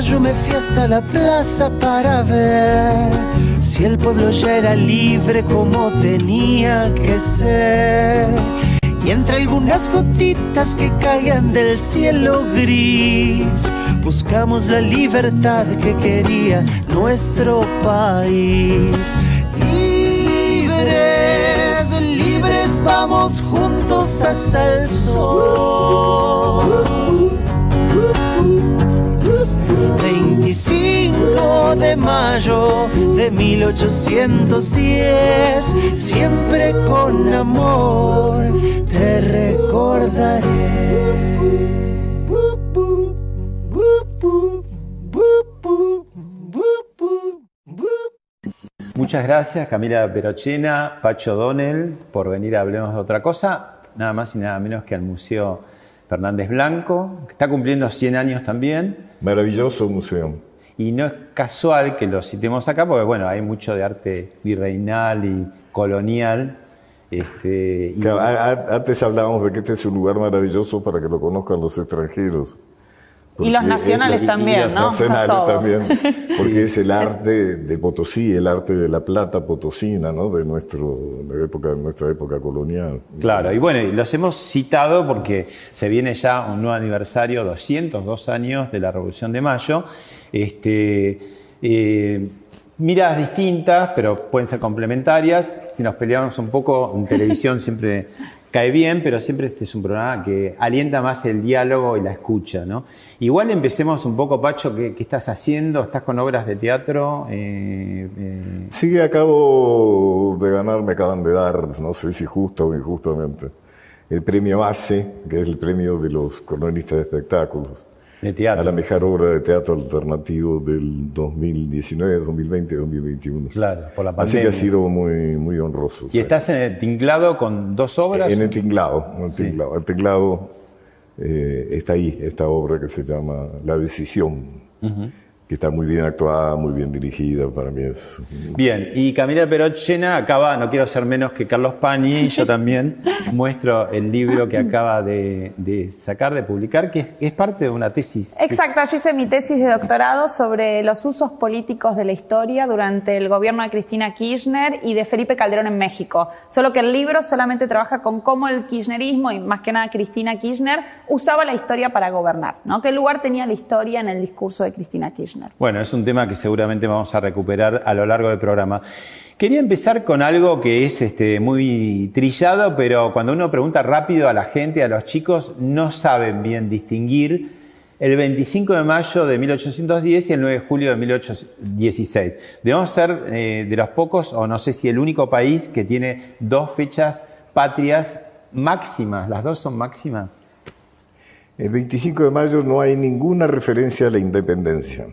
Mayo me fui hasta la plaza para ver si el pueblo ya era libre como tenía que ser. Y entre algunas gotitas que caían del cielo gris, buscamos la libertad que quería nuestro país. Libres, libres, vamos juntos hasta el sol. 25 de mayo de 1810, siempre con amor te recordaré. Muchas gracias Camila Perochena, Pacho Donel, por venir a Hablemos de otra cosa, nada más y nada menos que al Museo Fernández Blanco, que está cumpliendo 100 años también. Maravilloso museo. Y no es casual que lo citemos acá, porque bueno, hay mucho de arte virreinal y colonial. Este, antes hablábamos de que este es un lugar maravilloso para que lo conozcan los extranjeros y los nacionales también, y los nacionales también, porque es el arte de Potosí, el arte de la plata potosina, ¿no? De, nuestro, de, época, nuestra época colonial. Claro, y bueno, los hemos citado porque se viene ya un nuevo aniversario, 202 años de la Revolución de Mayo. Este, eh, miradas distintas, pero pueden ser complementarias. Si nos peleamos un poco, en televisión siempre cae bien, pero siempre este es un programa que alienta más el diálogo y la escucha, ¿no? Igual empecemos un poco, Pacho, ¿qué, estás haciendo? ¿Estás con obras de teatro? Eh, eh, Sí, acabo de ganar, me acaban de dar, no sé si justo o injustamente, el premio ACE, que es el premio de los cronistas de espectáculos a la mejor obra de teatro alternativo del 2019, 2020, 2021. Claro, por la pandemia. Así que ha sido muy, muy honroso. ¿Y estás en el tinglado con dos obras? En el tinglado, en el tinglado. El tinglado eh, está ahí, esta obra que se llama La Decisión que está muy bien actuada, muy bien dirigida, para mí es... Bien, y Camila Perochena acaba, no quiero ser menos que Carlos Pañi, yo también muestro el libro que acaba de, sacar, de publicar, que es, parte de una tesis. Exacto, yo hice mi tesis de doctorado sobre los usos políticos de la historia durante el gobierno de Cristina Kirchner y de Felipe Calderón en México, solo que el libro solamente trabaja con cómo el kirchnerismo y más que nada Cristina Kirchner usaba la historia para gobernar, ¿no? ¿Qué lugar tenía la historia en el discurso de Cristina Kirchner? Bueno, es un tema que seguramente vamos a recuperar a lo largo del programa. Quería empezar con algo que es este, muy trillado, pero cuando uno pregunta rápido a la gente, a los chicos, no saben bien distinguir el 25 de mayo de 1810 y el 9 de julio de 1816. Debemos ser eh, de los pocos, o no sé si el único país que tiene dos fechas patrias máximas. ¿Las dos son máximas? El 25 de mayo no hay ninguna referencia a la independencia.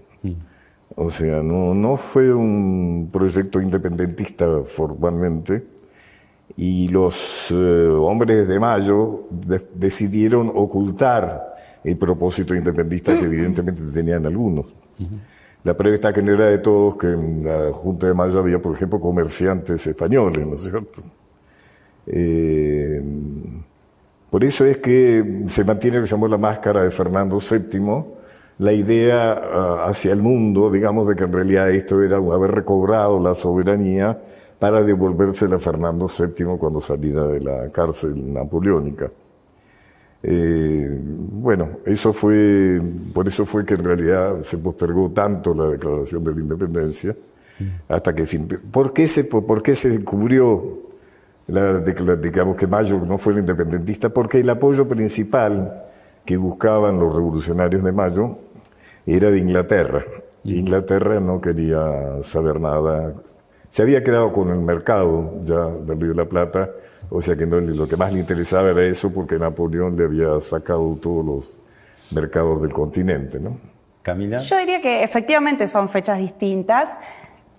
O sea, no, no fue un proyecto independentista formalmente y los eh, hombres de Mayo decidieron ocultar el propósito independentista que evidentemente tenían algunos. La prueba está que no era de todos que en la Junta de Mayo había, por ejemplo, comerciantes españoles, ¿no es cierto? Eh, por eso es que se mantiene lo que llamó la máscara de Fernando VII, la idea ah, hacia el mundo, digamos, de que en realidad esto era haber recobrado la soberanía para devolvérsela a Fernando VII cuando saliera de la cárcel napoleónica. Eh, bueno, eso fue, por eso fue que en realidad se postergó tanto la declaración de la independencia, hasta que fin. ¿Por qué se, por qué se descubrió la, digamos que Mayo no fue el independentista, porque el apoyo principal que buscaban los revolucionarios de Mayo era de Inglaterra. Inglaterra no quería saber nada. Se había quedado con el mercado ya del Río de la Plata, o sea que no, lo que más le interesaba era eso porque Napoleón le había sacado todos los mercados del continente, ¿no? Camila. Yo diría que efectivamente son fechas distintas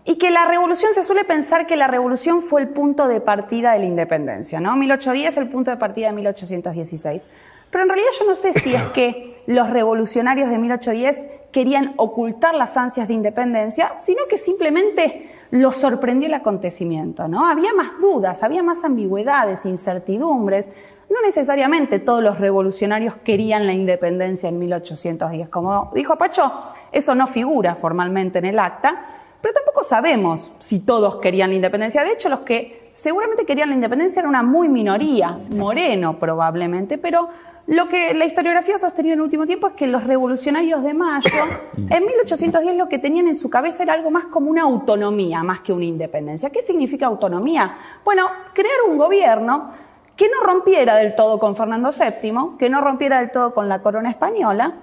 y que la revolución, se suele pensar que la revolución fue el punto de partida de la independencia, ¿no? 1810 es el punto de partida de 1816. Pero en realidad yo no sé si es que los revolucionarios de 1810 querían ocultar las ansias de independencia, sino que simplemente los sorprendió el acontecimiento, ¿no? Había más dudas, había más ambigüedades, incertidumbres. No necesariamente todos los revolucionarios querían la independencia en 1810. Como dijo Pacho, eso no figura formalmente en el acta, pero tampoco sabemos si todos querían la independencia. De hecho, los que seguramente querían la independencia era una muy minoría, moreno probablemente, pero lo que la historiografía ha sostenido en el último tiempo es que los revolucionarios de Mayo, en 1810 lo que tenían en su cabeza era algo más como una autonomía, más que una independencia. ¿Qué significa autonomía? Bueno, crear un gobierno que no rompiera del todo con Fernando VII, que no rompiera del todo con la corona española,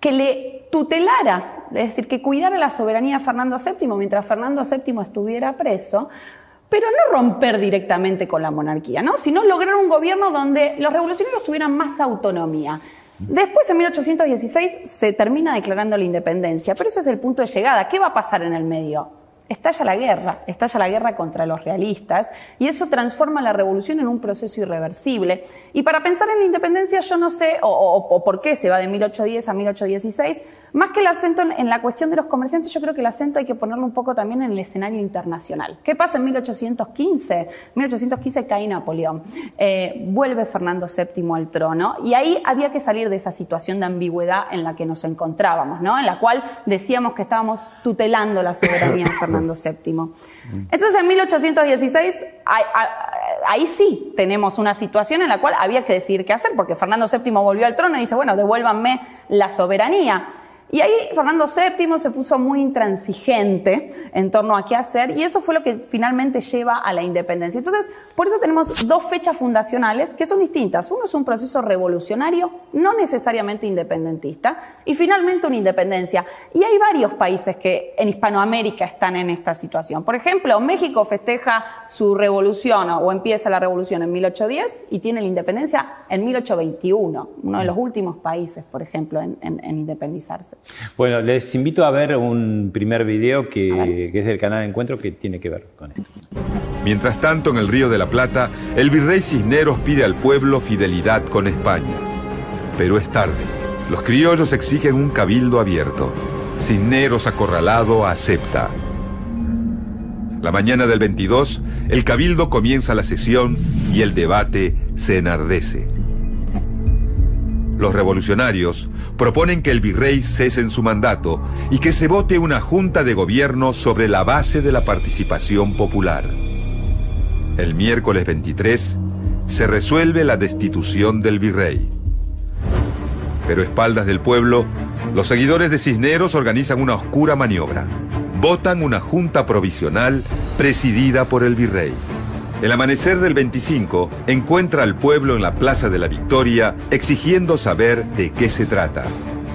que le tutelara, es decir, que cuidara la soberanía de Fernando VII mientras Fernando VII estuviera preso, pero no romper directamente con la monarquía, ¿no? sino lograr un gobierno donde los revolucionarios tuvieran más autonomía. Después, en 1816, se termina declarando la independencia, pero ese es el punto de llegada. ¿Qué va a pasar en el medio? Estalla la guerra, estalla la guerra contra los realistas y eso transforma la revolución en un proceso irreversible. Y para pensar en la independencia yo no sé, o, por qué se va de 1810 a 1816, más que el acento en, la cuestión de los comerciantes, yo creo que el acento hay que ponerlo un poco también en el escenario internacional. ¿Qué pasa en 1815? En 1815 cae Napoleón, eh, vuelve Fernando VII al trono y ahí había que salir de esa situación de ambigüedad en la que nos encontrábamos, ¿no? en la cual decíamos que estábamos tutelando la soberanía de Fernando VII. Entonces en 1816 ahí sí tenemos una situación en la cual había que decidir qué hacer, porque Fernando VII volvió al trono y dice, bueno, devuélvanme la soberanía. Y ahí Fernando VII se puso muy intransigente en torno a qué hacer y eso fue lo que finalmente lleva a la independencia. Entonces, por eso tenemos dos fechas fundacionales que son distintas. Uno es un proceso revolucionario, no necesariamente independentista, y finalmente una independencia. Y hay varios países que en Hispanoamérica están en esta situación. Por ejemplo, México festeja su revolución o empieza la revolución en 1810 y tiene la independencia en 1821, uno de los últimos países, por ejemplo, en, en independizarse. Bueno, les invito a ver un primer video que, es del canal Encuentro que tiene que ver con esto. Mientras tanto, en el Río de la Plata, el virrey Cisneros pide al pueblo fidelidad con España. Pero es tarde. Los criollos exigen un cabildo abierto. Cisneros acorralado acepta. La mañana del 22, el cabildo comienza la sesión y el debate se enardece. Los revolucionarios proponen que el virrey cese en su mandato y que se vote una junta de gobierno sobre la base de la participación popular. El miércoles 23 se resuelve la destitución del virrey. Pero a espaldas del pueblo, los seguidores de Cisneros organizan una oscura maniobra. Votan una junta provisional presidida por el virrey. El amanecer del 25 encuentra al pueblo en la Plaza de la Victoria exigiendo saber de qué se trata.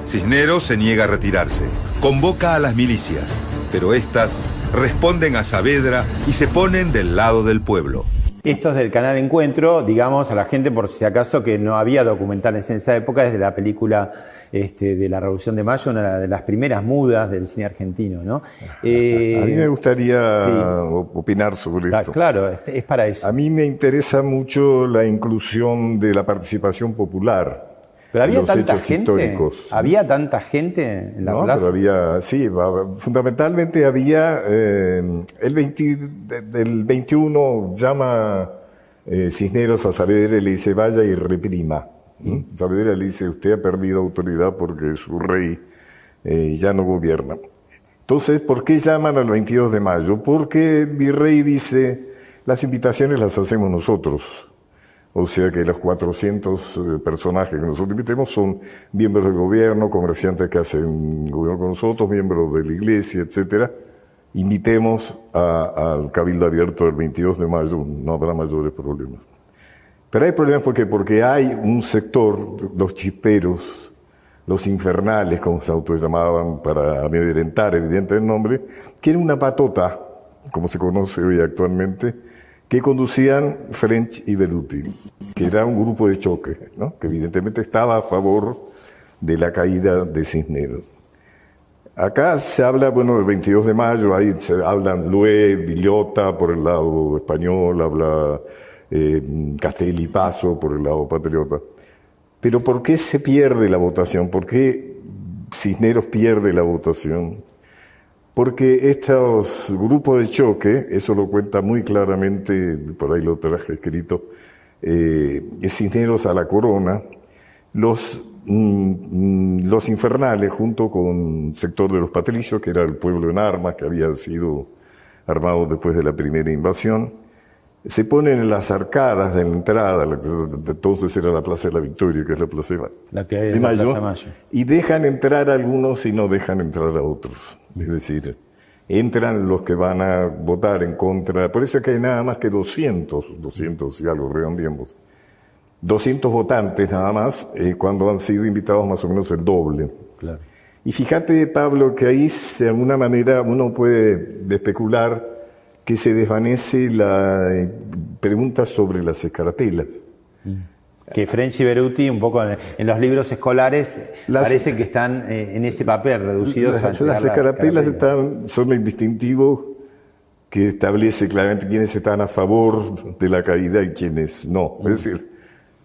Cisneros se niega a retirarse, convoca a las milicias, pero estas responden a Saavedra y se ponen del lado del pueblo. Esto es del canal Encuentro, digamos a la gente por si acaso que no había documentales en esa época, desde la película este, de la Revolución de Mayo, una de las primeras mudas del cine argentino. ¿no? a mí me gustaría opinar sobre esto. Claro, es, para eso. A mí me interesa mucho la inclusión de la participación popular. Pero había tanta gente. Históricos. Había tanta gente en la no, Pero había, sí, fundamentalmente había eh, el 20, del 21 llama eh, Cisneros a Saavedra y le dice vaya y reprima. ¿Mm? Saavedra le dice usted ha perdido autoridad porque su rey eh, ya no gobierna. Entonces, ¿por qué llaman al 22 de mayo? Porque el virrey dice las invitaciones las hacemos nosotros. O sea que los 400 eh, personajes que nosotros invitemos son miembros del gobierno, comerciantes que hacen gobierno con nosotros, miembros de la iglesia, etcétera. Invitemos al Cabildo Abierto el 22 de mayo, no habrá mayores problemas. Pero hay problemas porque, porque hay un sector, los chisperos, los infernales, como se autollamaban para amedrentar, evidente el nombre, que era una patota, como se conoce hoy actualmente, que conducían French y Beruti, que era un grupo de choque, ¿no? que evidentemente estaba a favor de la caída de Cisneros. Acá se habla, bueno, el 22 de mayo, ahí se hablan Lue, Villota por el lado español, habla eh, Castelli Paso por el lado patriota. Pero ¿por qué se pierde la votación? ¿Por qué Cisneros pierde la votación? Porque estos grupos de choque, eso lo cuenta muy claramente, por ahí lo traje escrito, eh, Cisneros a la corona, los Mm, los infernales, junto con un sector de los patricios, que era el pueblo en armas, que había sido armado después de la primera invasión, se ponen en las arcadas de la entrada, entonces era la Plaza de la Victoria, que es la Plaza de, Mayo, y dejan entrar a algunos y no dejan entrar a otros. Es decir, entran los que van a votar en contra, por eso es que hay nada más que 200, 200 y algo, redondeamos 200 votantes nada más, eh, cuando han sido invitados más o menos el doble. Y fíjate, Pablo, que ahí de alguna manera uno puede especular que se desvanece la eh, pregunta sobre las escarapelas. Que French y Beruti, un poco en, los libros escolares, parece que están eh, en ese papel, reducidos a... Las escarapelas están, son el distintivo que establece claramente quiénes están a favor de la caída y quiénes no. Es decir,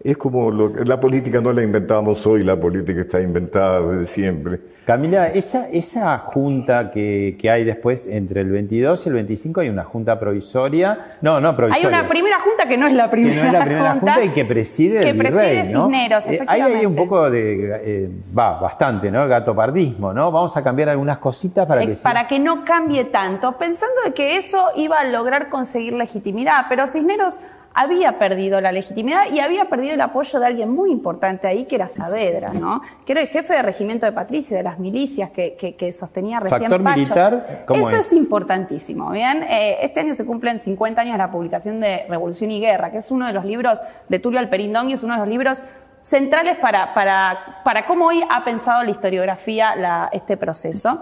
es como lo, la política no la inventamos hoy, la política está inventada desde siempre. Camila, esa, esa junta que, que, hay después entre el 22 y el 25 hay una junta provisoria. No, no provisoria. Hay una primera junta que no es la primera, que no es la primera junta, y que preside que el preside Cisneros, eh, Hay ahí un poco de, eh, va, bastante, ¿no? Gatopardismo, ¿no? Vamos a cambiar algunas cositas para que... Para que no cambie tanto, pensando de que eso iba a lograr conseguir legitimidad, pero Cisneros había perdido la legitimidad y había perdido el apoyo de alguien muy importante ahí, que era Saavedra, ¿no? Que era el jefe de regimiento de Patricio, de las milicias que, que, sostenía recién ¿Factor militar? Eso es? importantísimo, ¿bien? Eh, este año se cumplen 50 años de la publicación de Revolución y Guerra, que es uno de los libros de Tulio Alperindón y es uno de los libros centrales para, para, para cómo hoy ha pensado la historiografía la, este proceso.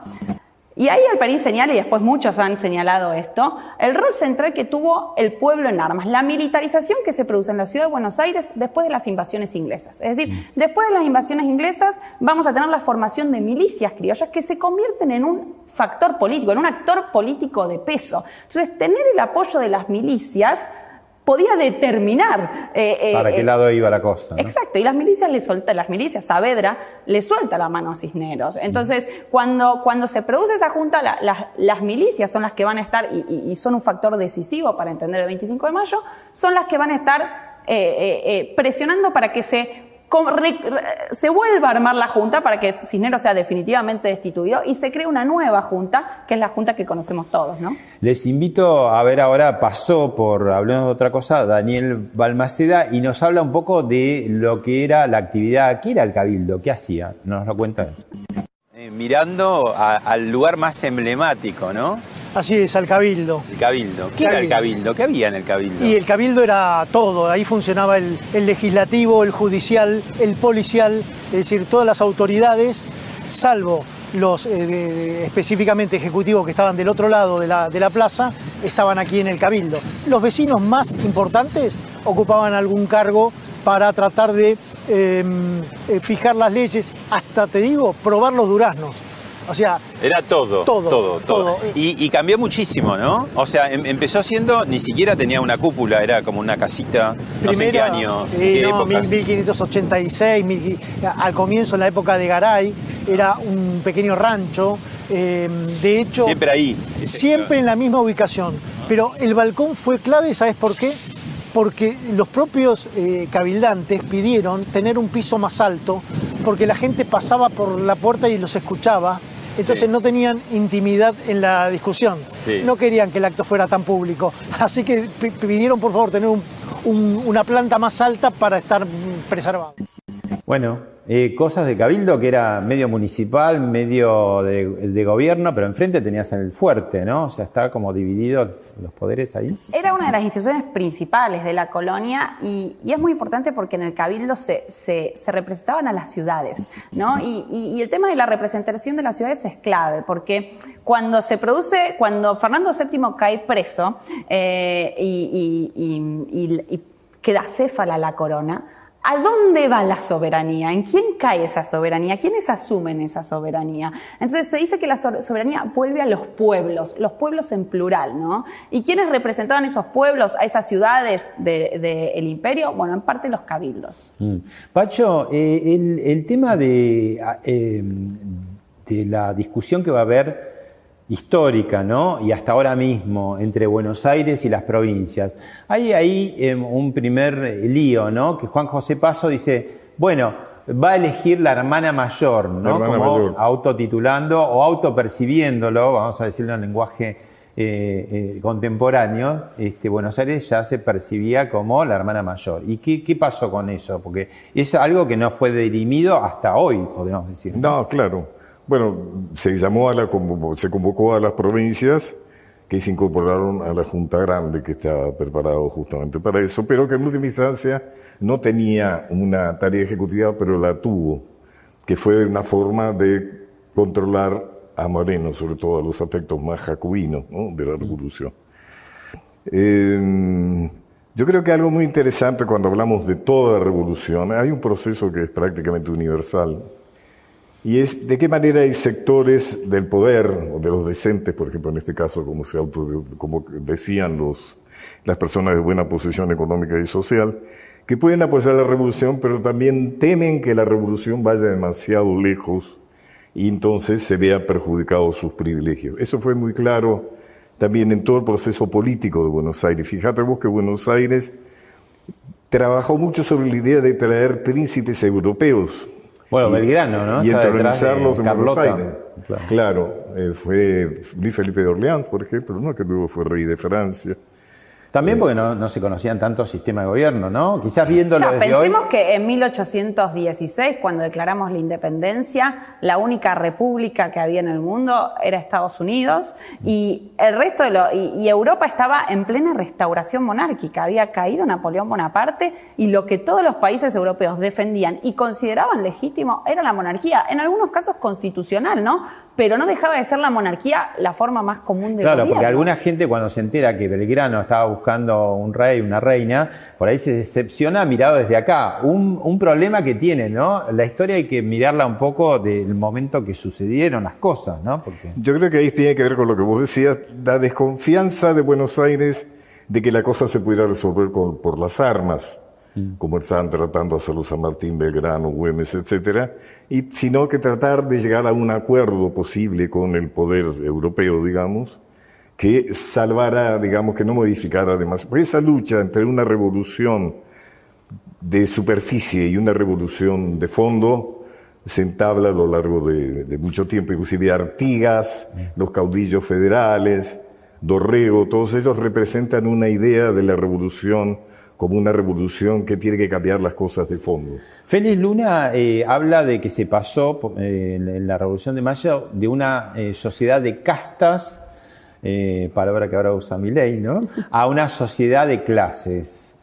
Y ahí Alperín señala, y después muchos han señalado esto, el rol central que tuvo el pueblo en armas, la militarización que se produce en la ciudad de Buenos Aires después de las invasiones inglesas. Es decir, mm. después de las invasiones inglesas vamos a tener la formación de milicias criollas que se convierten en un factor político, en un actor político de peso. Entonces, tener el apoyo de las milicias podía determinar eh, eh, para qué eh, lado iba la costa. Exacto, y las milicias le sueltan, las milicias, Saavedra le suelta la mano a Cisneros. Entonces, cuando, cuando se produce esa junta, las milicias son las que van a estar, y, son un factor decisivo para entender el 25 de mayo, son las que van a estar presionando para que se se vuelva a armar la Junta para que Cisneros sea definitivamente destituido y se cree una nueva Junta, que es la Junta que conocemos todos, ¿no? Les invito a ver ahora, pasó por, hablando de otra cosa, Daniel Balmaceda y nos habla un poco de lo que era la actividad, ¿qué era el Cabildo? ¿Qué hacía? Nos lo cuenta. Mirando al lugar más emblemático, ¿no? Así es, al cabildo. El cabildo. ¿Qué era el cabildo? ¿Qué había en el cabildo? Y el cabildo era todo, ahí funcionaba el, legislativo, el judicial, el policial, es decir, todas las autoridades, salvo los eh, específicamente ejecutivos que estaban del otro lado de la, de la, plaza, estaban aquí en el cabildo. Los vecinos más importantes ocupaban algún cargo para tratar de em, eh, fijar las leyes, hasta te digo, probar los duraznos. O sea. Era todo. Todo. Todo. Y, cambió muchísimo, ¿no? O sea, em, empezó siendo, ni siquiera tenía una cúpula, era como una casita. no sé qué año. Eh, no, 1586, al comienzo, en la época de Garay, era un pequeño rancho. Em, de hecho. Siempre ahí. Siempre en la misma ubicación. Pero el balcón fue clave, ¿sabes por qué? Porque los propios eh, cabildantes pidieron tener un piso más alto, porque la gente pasaba por la puerta y los escuchaba entonces no tenían intimidad en la discusión. No querían que el acto fuera tan público. Así que pidieron por favor tener una planta más alta para estar preservado. Bueno, eh, cosas de Cabildo que era medio municipal, medio de, gobierno, pero enfrente tenías el fuerte, ¿no? O sea, está como dividido los poderes ahí. Era una de las instituciones principales de la colonia y, es muy importante porque en el Cabildo se, se, representaban a las ciudades, ¿no? Y, el tema de la representación de las ciudades es clave porque cuando se produce, cuando Fernando VII cae preso eh, y queda céfala la corona, ¿A dónde va la soberanía? ¿En quién cae esa soberanía? ¿Quiénes asumen esa soberanía? Entonces se dice que la soberanía vuelve a los pueblos, los pueblos en plural, ¿no? ¿Y quiénes representaban esos pueblos, a esas ciudades del imperio? Bueno, en parte los cabildos. Mm. Pacho, eh, el, tema de, eh, de la discusión que va a haber histórica, ¿no? Y hasta ahora mismo, entre Buenos Aires y las provincias. Hay ahí em, un primer lío, ¿no? Que Juan José Paso dice, bueno, va a elegir la hermana mayor, ¿no? Como autotitulando o autopercibiéndolo, vamos a decirlo en lenguaje eh, eh, contemporáneo, este, Buenos Aires ya se percibía como la hermana mayor. ¿Y qué, qué, pasó con eso? Porque es algo que no fue dirimido hasta hoy, podemos decir. No, claro. Bueno, se llamó a la, se convocó a las provincias que se incorporaron a la Junta Grande, que estaba preparado justamente para eso, pero que en última instancia no tenía una tarea ejecutiva, pero la tuvo, que fue una forma de controlar a Moreno, sobre todo a los aspectos más jacobinos de la revolución. Eh, yo creo que algo muy interesante cuando hablamos de toda la revolución, hay un proceso que es prácticamente universal, y es de qué manera hay sectores del poder, o de los decentes, por ejemplo, en este caso, como, se auto, como decían las personas de buena posición económica y social, que pueden apoyar la revolución, pero también temen que la revolución vaya demasiado lejos y entonces se vea perjudicados sus privilegios. Eso fue muy claro también en todo el proceso político de Buenos Aires. Fíjate vos que Buenos Aires trabajó mucho sobre la idea de traer príncipes europeos bueno, Belgrano, ¿no? Y entronizarlos en Buenos Aires. Claro, eh, fue Luis Felipe de Orleans, por ejemplo, ¿no? que luego fue rey de Francia. También porque no, se conocían tantos sistemas de gobierno, ¿no? Quizás viéndolo desde pensemos que en 1816, cuando declaramos la independencia, la única república que había en el mundo era Estados Unidos y el resto de lo, y, Europa estaba en plena restauración monárquica. Había caído Napoleón Bonaparte y lo que todos los países europeos defendían y consideraban legítimo era la monarquía, en algunos casos constitucional, ¿no? pero no dejaba de ser la monarquía la forma más común de Claro, porque alguna gente cuando se entera que Belgrano estaba buscando un rey, una reina, por ahí se decepciona mirado desde acá. Un, problema que tiene, ¿no? La historia hay que mirarla un poco del momento que sucedieron las cosas, ¿no? Porque... Yo creo que ahí tiene que ver con lo que vos decías, la desconfianza de Buenos Aires de que la cosa se pudiera resolver por las armas. Mm. como estaban tratando de hacerlo San Martín, Belgrano, Güemes, etcétera, y sino que tratar de llegar a un acuerdo posible con el poder europeo, digamos, que salvara, digamos, que no modificara además. Porque esa lucha entre una revolución de superficie y una revolución de fondo se entabla a lo largo de, mucho tiempo, inclusive Artigas, los caudillos federales, Dorrego, todos ellos representan una idea de la revolución como una revolución que tiene que cambiar las cosas de fondo. Félix Luna eh, habla de que se pasó eh, en la Revolución de Mayo de una eh, sociedad de castas, palabra que ahora usa mi ley, ¿no? a una sociedad de clases.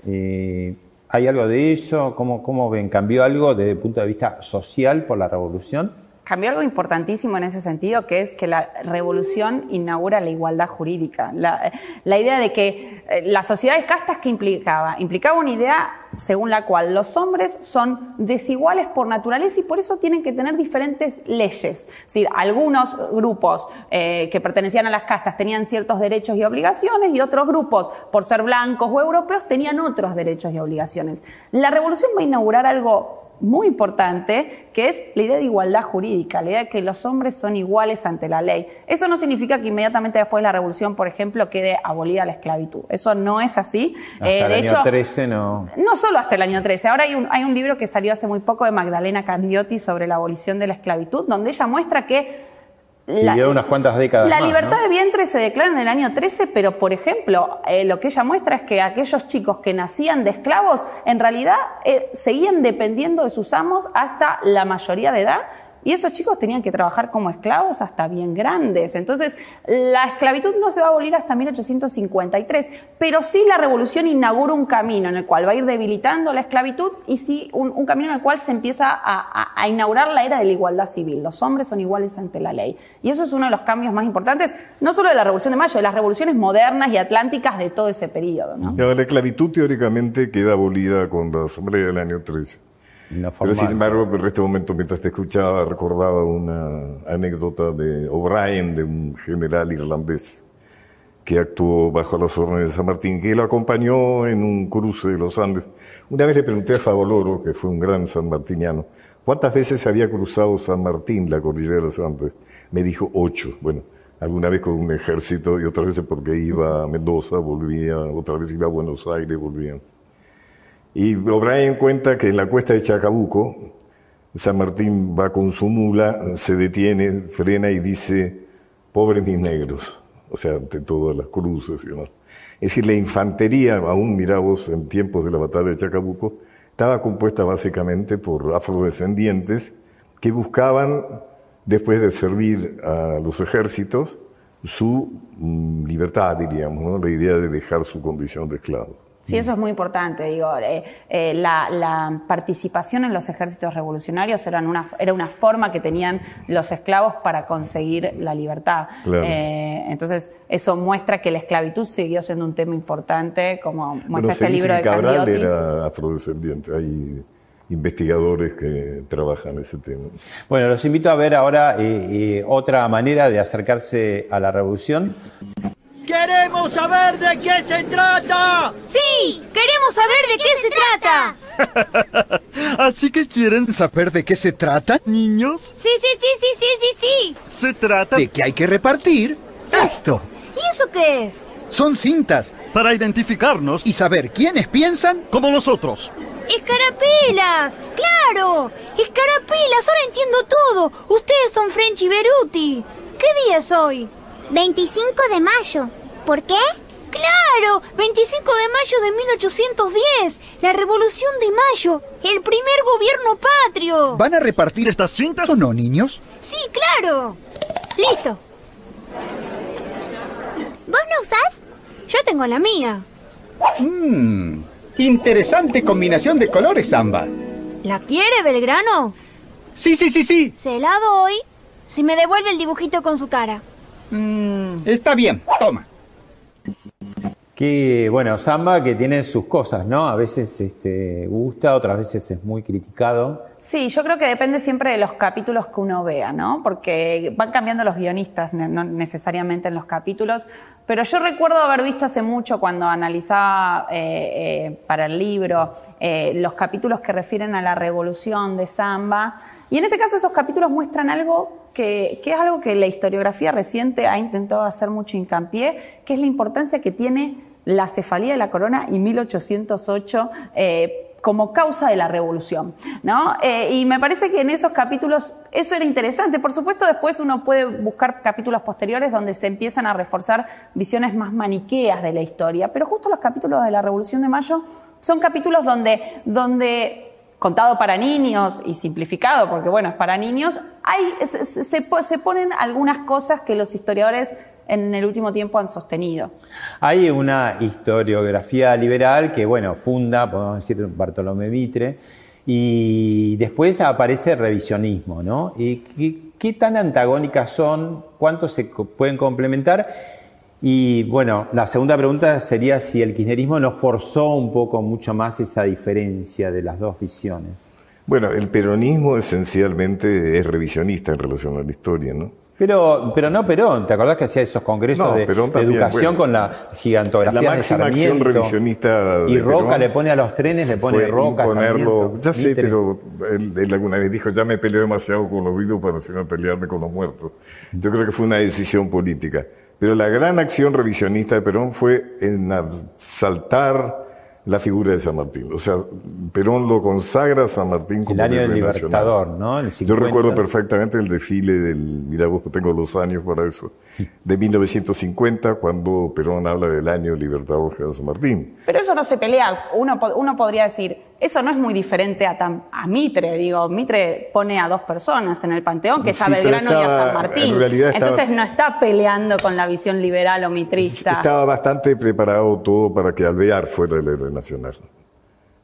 ¿Hay algo de eso? ¿Cómo, ¿Cómo ven? ¿Cambió algo desde el punto de vista social por la revolución? Cambió algo importantísimo en ese sentido, que es que la revolución inaugura la igualdad jurídica. La, idea de que eh, las sociedades castas, ¿qué implicaba? Implicaba una idea según la cual los hombres son desiguales por naturaleza y por eso tienen que tener diferentes leyes. Es decir, algunos grupos eh, que pertenecían a las castas tenían ciertos derechos y obligaciones y otros grupos, por ser blancos o europeos, tenían otros derechos y obligaciones. La revolución va a inaugurar algo muy importante, que es la idea de igualdad jurídica, la idea de que los hombres son iguales ante la ley. Eso no significa que inmediatamente después de la revolución, por ejemplo, quede abolida la esclavitud. Eso no es así. Hasta eh, el año 13 no. No solo hasta el año 13. Ahora hay un, hay un libro que salió hace muy poco de Magdalena Candiotti sobre la abolición de la esclavitud, donde ella muestra que Siguió unas cuantas décadas. La más, libertad ¿no? de vientre se declara en el año 13, pero por ejemplo, eh, lo que ella muestra es que aquellos chicos que nacían de esclavos en realidad eh, seguían dependiendo de sus amos hasta la mayoría de edad. Y esos chicos tenían que trabajar como esclavos hasta bien grandes. Entonces, la esclavitud no se va a abolir hasta 1853, pero sí la revolución inaugura un camino en el cual va a ir debilitando la esclavitud y sí un, camino en el cual se empieza a, inaugurar la era de la igualdad civil. Los hombres son iguales ante la ley. Y eso es uno de los cambios más importantes, no solo de la Revolución de Mayo, de las revoluciones modernas y atlánticas de todo ese periodo. ¿no? La esclavitud teóricamente queda abolida con la Asamblea del año 13. No Pero formal. sin embargo, en este momento, mientras te escuchaba, recordaba una anécdota de O'Brien, de un general irlandés que actuó bajo las órdenes de San Martín, que lo acompañó en un cruce de los Andes. Una vez le pregunté a Favoloro, que fue un gran sanmartiniano, ¿cuántas veces había cruzado San Martín la cordillera de los Andes? Me dijo ocho. Bueno, alguna vez con un ejército y otras veces porque iba a Mendoza, volvía, otra vez iba a Buenos Aires, volvía. Y O'Brien cuenta que en la cuesta de Chacabuco, San Martín va con su mula, se detiene, frena y dice, pobres mis negros, o sea, ante todas las cruces y. Es decir, la infantería, aún mirá vos en tiempos de la batalla de Chacabuco, estaba compuesta básicamente por afrodescendientes que buscaban, después de servir a los ejércitos, su mm, libertad, diríamos, ¿no? la idea de dejar su condición de esclavo. Sí, eso es muy importante. Digo, eh, eh, la, la participación en los ejércitos revolucionarios era una, era una forma que tenían los esclavos para conseguir la libertad. Claro. Eh, entonces, eso muestra que la esclavitud siguió siendo un tema importante, como muestra Bueno, este libro de Cabral Candioti. era afrodescendiente. Hay investigadores que trabajan ese tema. Bueno, los invito a ver ahora eh, eh, otra manera de acercarse a la revolución. ¡Queremos saber de qué se trata! Sí, queremos saber de qué se trata. Así que quieren saber de qué se trata, niños. Sí, sí, sí, sí, sí, sí, sí. Se trata de que hay que repartir esto. ¿Y eso qué es? Son cintas para identificarnos y saber quiénes piensan como nosotros. Escarapelas, claro. Escarapelas, ahora entiendo todo. Ustedes son French y Beruti. ¿Qué día es hoy? 25 de mayo. ¿Por qué? Claro, 25 de mayo de 1810, la Revolución de Mayo, el primer gobierno patrio. ¿Van a repartir estas cintas o no, niños? Sí, claro. Listo. ¿Vos no usás? Yo tengo la mía. Mmm, interesante combinación de colores, Samba. ¿La quiere, Belgrano? Sí, sí, sí, sí. Se la doy si me devuelve el dibujito con su cara. Está bien, toma. Que, bueno, Samba que tiene sus cosas, ¿no? A veces este, gusta, otras veces es muy criticado. Sí, yo creo que depende siempre de los capítulos que uno vea, ¿no? Porque van cambiando los guionistas, no necesariamente en los capítulos. Pero yo recuerdo haber visto hace mucho cuando analizaba eh, eh, para el libro eh, los capítulos que refieren a la revolución de Samba. Y en ese caso esos capítulos muestran algo que, es algo que la historiografía reciente ha intentado hacer mucho hincapié, que es la importancia que tiene la cefalía de la corona y 1808 eh, como causa de la revolución, ¿no? Eh, y me parece que en esos capítulos eso era interesante. Por supuesto, después uno puede buscar capítulos posteriores donde se empiezan a reforzar visiones más maniqueas de la historia, pero justo los capítulos de la Revolución de Mayo son capítulos donde, donde contado para niños y simplificado, porque bueno, es para niños, hay, se, se- se po- se ponen algunas cosas que los historiadores en el último tiempo han sostenido. Hay una historiografía liberal que, bueno, funda, podemos decir, Bartolomé Mitre, y después aparece el revisionismo, ¿no? ¿Y qué, tan antagónicas son? ¿Cuánto se pueden complementar? Y bueno, la segunda pregunta sería si el kirchnerismo no forzó un poco mucho más esa diferencia de las dos visiones. Bueno, el peronismo esencialmente es revisionista en relación a la historia, ¿no? Pero, pero no Perón, ¿te acordás que hacía esos congresos No, de, de educación bueno. con la gigantografía La de máxima acción Sarmiento? revisionista de Y Roca Perón le pone a los trenes, le pone Roca. Sarmiento, Ya sé, Mitre. pero él, él alguna vez dijo, ya me peleé demasiado con los vivos para encima pelearme con los muertos. Yo creo que fue una decisión política. Pero la gran acción revisionista de Perón fue en asaltar la figura de San Martín. O sea, Perón lo consagra a San Martín como el año del Libertador, nacional. ¿no? El Yo 50. recuerdo perfectamente el desfile del, mira vos, tengo los años para eso, de 1950, cuando Perón habla del año Libertador de San Martín. Pero eso no se pelea. Uno, po- uno podría decir, eso no es muy diferente a, Tam- a Mitre. Digo, Mitre pone a dos personas en el panteón, que es a Sí, Belgrano y a San Martín. en realidad estaba- Entonces no está peleando con la visión liberal o mitrista. Estaba bastante preparado todo para que Alvear fuera el héroe nacional.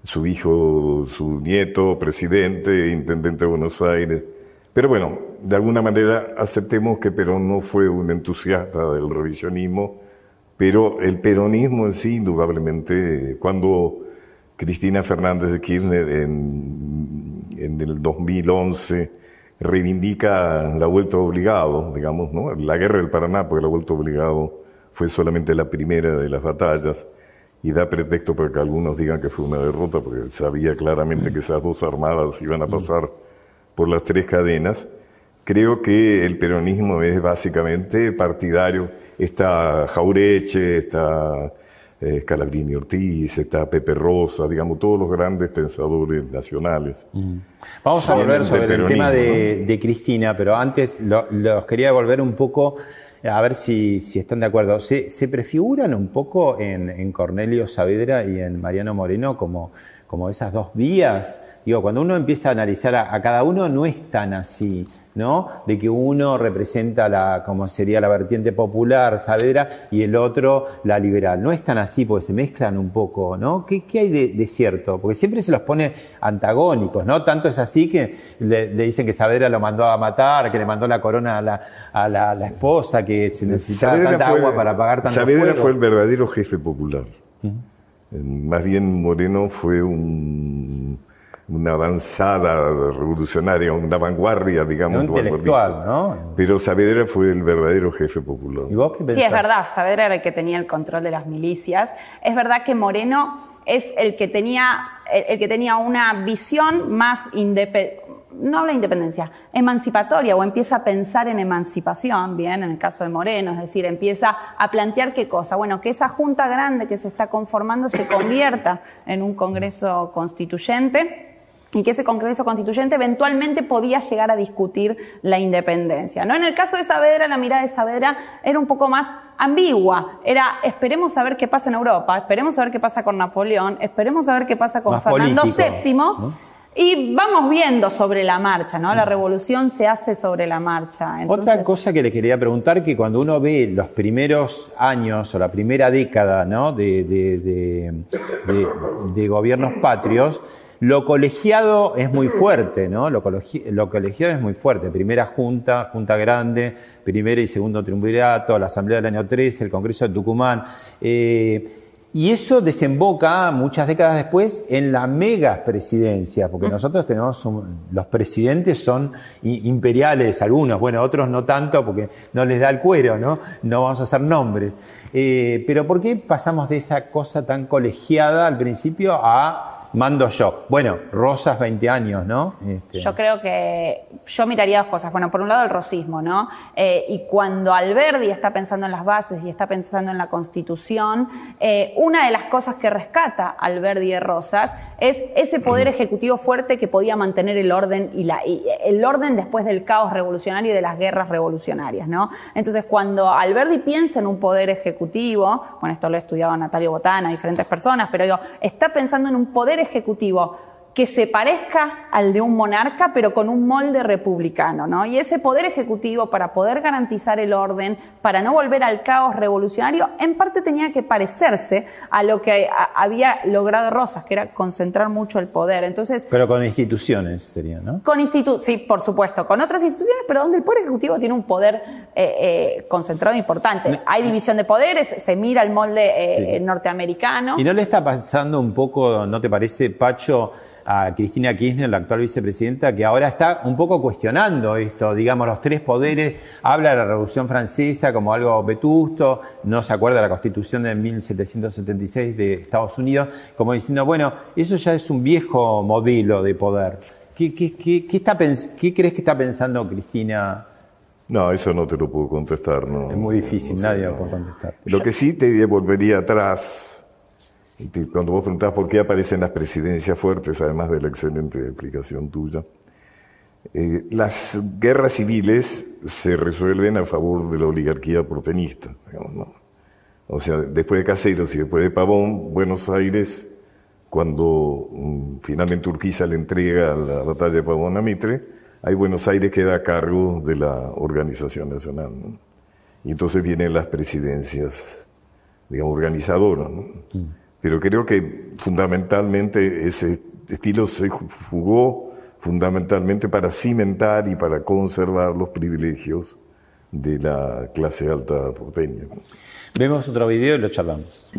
Su hijo, su nieto, presidente, intendente de Buenos Aires. Pero bueno, de alguna manera aceptemos que Perón no fue un entusiasta del revisionismo, pero el peronismo en sí, indudablemente, cuando Cristina Fernández de Kirchner en, en el 2011 reivindica la vuelta obligado, digamos, ¿no? La guerra del Paraná, porque la vuelta obligado fue solamente la primera de las batallas y da pretexto para que algunos digan que fue una derrota, porque sabía claramente que esas dos armadas iban a pasar por las tres cadenas. Creo que el peronismo es básicamente partidario. Está Jaureche, está eh, Calabrini Ortiz, está Pepe Rosa, digamos, todos los grandes pensadores nacionales. Vamos a volver sobre el tema de, ¿no? de Cristina, pero antes lo- los quería volver un poco a ver si, si están de acuerdo. ¿Se, se prefiguran un poco en, en Cornelio Saavedra y en Mariano Moreno como, como esas dos vías? Digo, cuando uno empieza a analizar a, a cada uno no es tan así, ¿no? De que uno representa la, como sería la vertiente popular, Saavedra, y el otro la liberal. No es tan así porque se mezclan un poco, ¿no? ¿Qué, qué hay de, de cierto? Porque siempre se los pone antagónicos, ¿no? Tanto es así que le, le dicen que Saavedra lo mandó a matar, que le mandó la corona a la, a la, a la esposa, que se necesitaba Saavedra tanta fue- agua para pagar tanto Saavedra fuego. fue el verdadero jefe popular. Más bien Moreno fue un- una avanzada revolucionaria, una vanguardia, digamos. Un intelectual. ¿no? Pero Saavedra fue el verdadero jefe popular. ¿Y vos qué Sí, es verdad, Saavedra era el que tenía el control de las milicias. Es verdad que Moreno es el que tenía, el, el que tenía una visión más independiente, no habla de independencia, emancipatoria o empieza a pensar en emancipación, bien, en el caso de Moreno, es decir, empieza a plantear qué cosa, bueno, que esa junta grande que se está conformando se convierta en un Congreso constituyente y que ese Congreso Constituyente eventualmente podía llegar a discutir la independencia. ¿no? En el caso de Saavedra, la mirada de Saavedra era un poco más ambigua. Era, esperemos a ver qué pasa en Europa, esperemos a ver qué pasa con Napoleón, esperemos a ver qué pasa con Más Fernando político, VII. ¿no? Y vamos viendo sobre la marcha, ¿no? La revolución se hace sobre la marcha. Otra cosa que le quería preguntar, que cuando uno ve los primeros años o la primera década ¿no? de- de- de- de gobiernos patrios, lo colegiado es muy fuerte, ¿no? Lo, colegi- lo colegiado es muy fuerte. Primera junta, junta grande, primera y segundo triunvirato, la asamblea del año 13, el Congreso de Tucumán. Eh, y eso desemboca muchas décadas después en la mega presidencia, porque nosotros tenemos, un- los presidentes son imperiales, algunos, bueno, otros no tanto porque no les da el cuero, ¿no? No vamos a hacer nombres. Eh, pero ¿por qué pasamos de esa cosa tan colegiada al principio a mando yo? Bueno, Rosas 20 años, ¿no? Este, Yo creo que yo miraría dos cosas. Bueno, por un lado el rosismo, ¿no? Eh, y cuando Alberdi está pensando en las bases y está pensando en la Constitución, eh, una de las cosas que rescata Alberdi de Rosas es ese poder ejecutivo fuerte que podía mantener el orden y, la, y el orden después del caos revolucionario y de las guerras revolucionarias, ¿no? Entonces, cuando Alberdi piensa en un poder ejecutivo, bueno, esto lo he estudiado Natalio Botana, diferentes personas, pero digo, está pensando en un poder ejecutivo que se parezca al de un monarca, pero con un molde republicano, ¿no? Y ese poder ejecutivo, para poder garantizar el orden, para no volver al caos revolucionario, en parte tenía que parecerse a lo que había logrado Rosas, que era concentrar mucho el poder. Entonces, Pero con instituciones sería, ¿no? con institu sí, por supuesto, con otras instituciones, pero donde el poder ejecutivo tiene un poder eh, eh, concentrado importante. Hay división de poderes, se mira el molde eh, Sí. norteamericano. ¿Y no le está pasando un poco, no te parece, Pacho, a Cristina Kirchner, la actual vicepresidenta, que ahora está un poco cuestionando esto, digamos, los tres poderes, habla de la Revolución Francesa como algo vetusto, no se acuerda de la Constitución de 1776 de Estados Unidos, como diciendo, bueno, eso ya es un viejo modelo de poder. ¿Qué, qué- qué- qué está pens- qué crees que está pensando Cristina? No, eso no te lo puedo contestar. No, Es muy difícil, No nadie lo puede contestar. Lo que sí te volvería atrás cuando vos preguntás por qué aparecen las presidencias fuertes, además de la excelente explicación tuya, eh, las guerras civiles se resuelven a favor de la oligarquía portenista. Digamos, ¿no? O sea, después de Caseros y después de Pavón, Buenos Aires, cuando um, finalmente Urquiza le entrega la batalla de Pavón a Mitre, ahí Buenos Aires queda a cargo de la organización nacional. ¿no? Y entonces vienen las presidencias, digamos, organizadoras. ¿no? Pero creo que fundamentalmente ese estilo se jugó fundamentalmente para cimentar y para conservar los privilegios de la clase alta porteña. Vemos otro video y lo charlamos.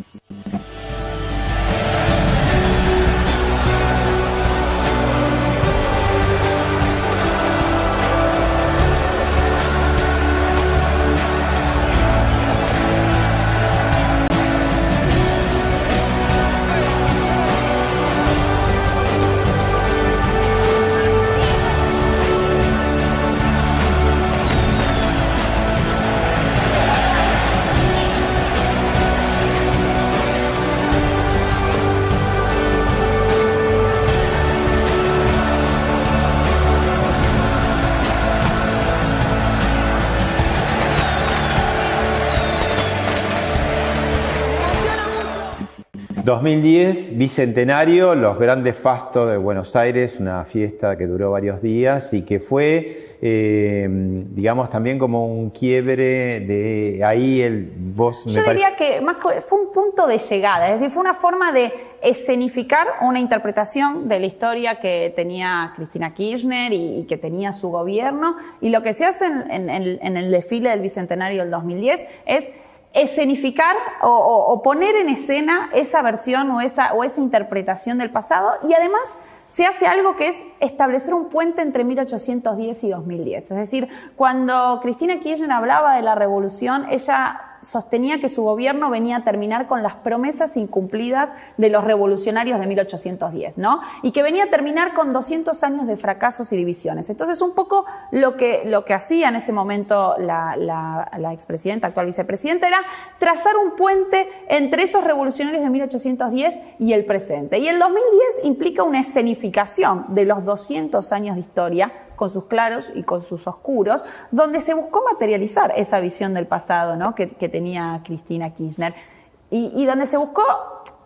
2010, bicentenario, los grandes fastos de Buenos Aires, una fiesta que duró varios días y que fue, eh, digamos, también como un quiebre de ahí el vos Yo diría que más fue un punto de llegada, es decir, fue una forma de escenificar una interpretación de la historia que tenía Cristina Kirchner y, que tenía su gobierno. Y lo que se hace en, en el desfile del bicentenario del 2010 es escenificar o, poner en escena esa versión o esa, o esa interpretación del pasado y además se hace algo que es establecer un puente entre 1810 y 2010. Es decir, cuando Cristina Kirchner hablaba de la revolución, ella sostenía que su gobierno venía a terminar con las promesas incumplidas de los revolucionarios de 1810, ¿no? Y que venía a terminar con 200 años de fracasos y divisiones. Entonces, un poco lo que, lo que hacía en ese momento la, la, expresidenta, actual vicepresidenta, era trazar un puente entre esos revolucionarios de 1810 y el presente. Y el 2010 implica una escenificación de los 200 años de historia con sus claros y con sus oscuros, donde se buscó materializar esa visión del pasado ¿no? que, tenía Cristina Kirchner y, y donde se buscó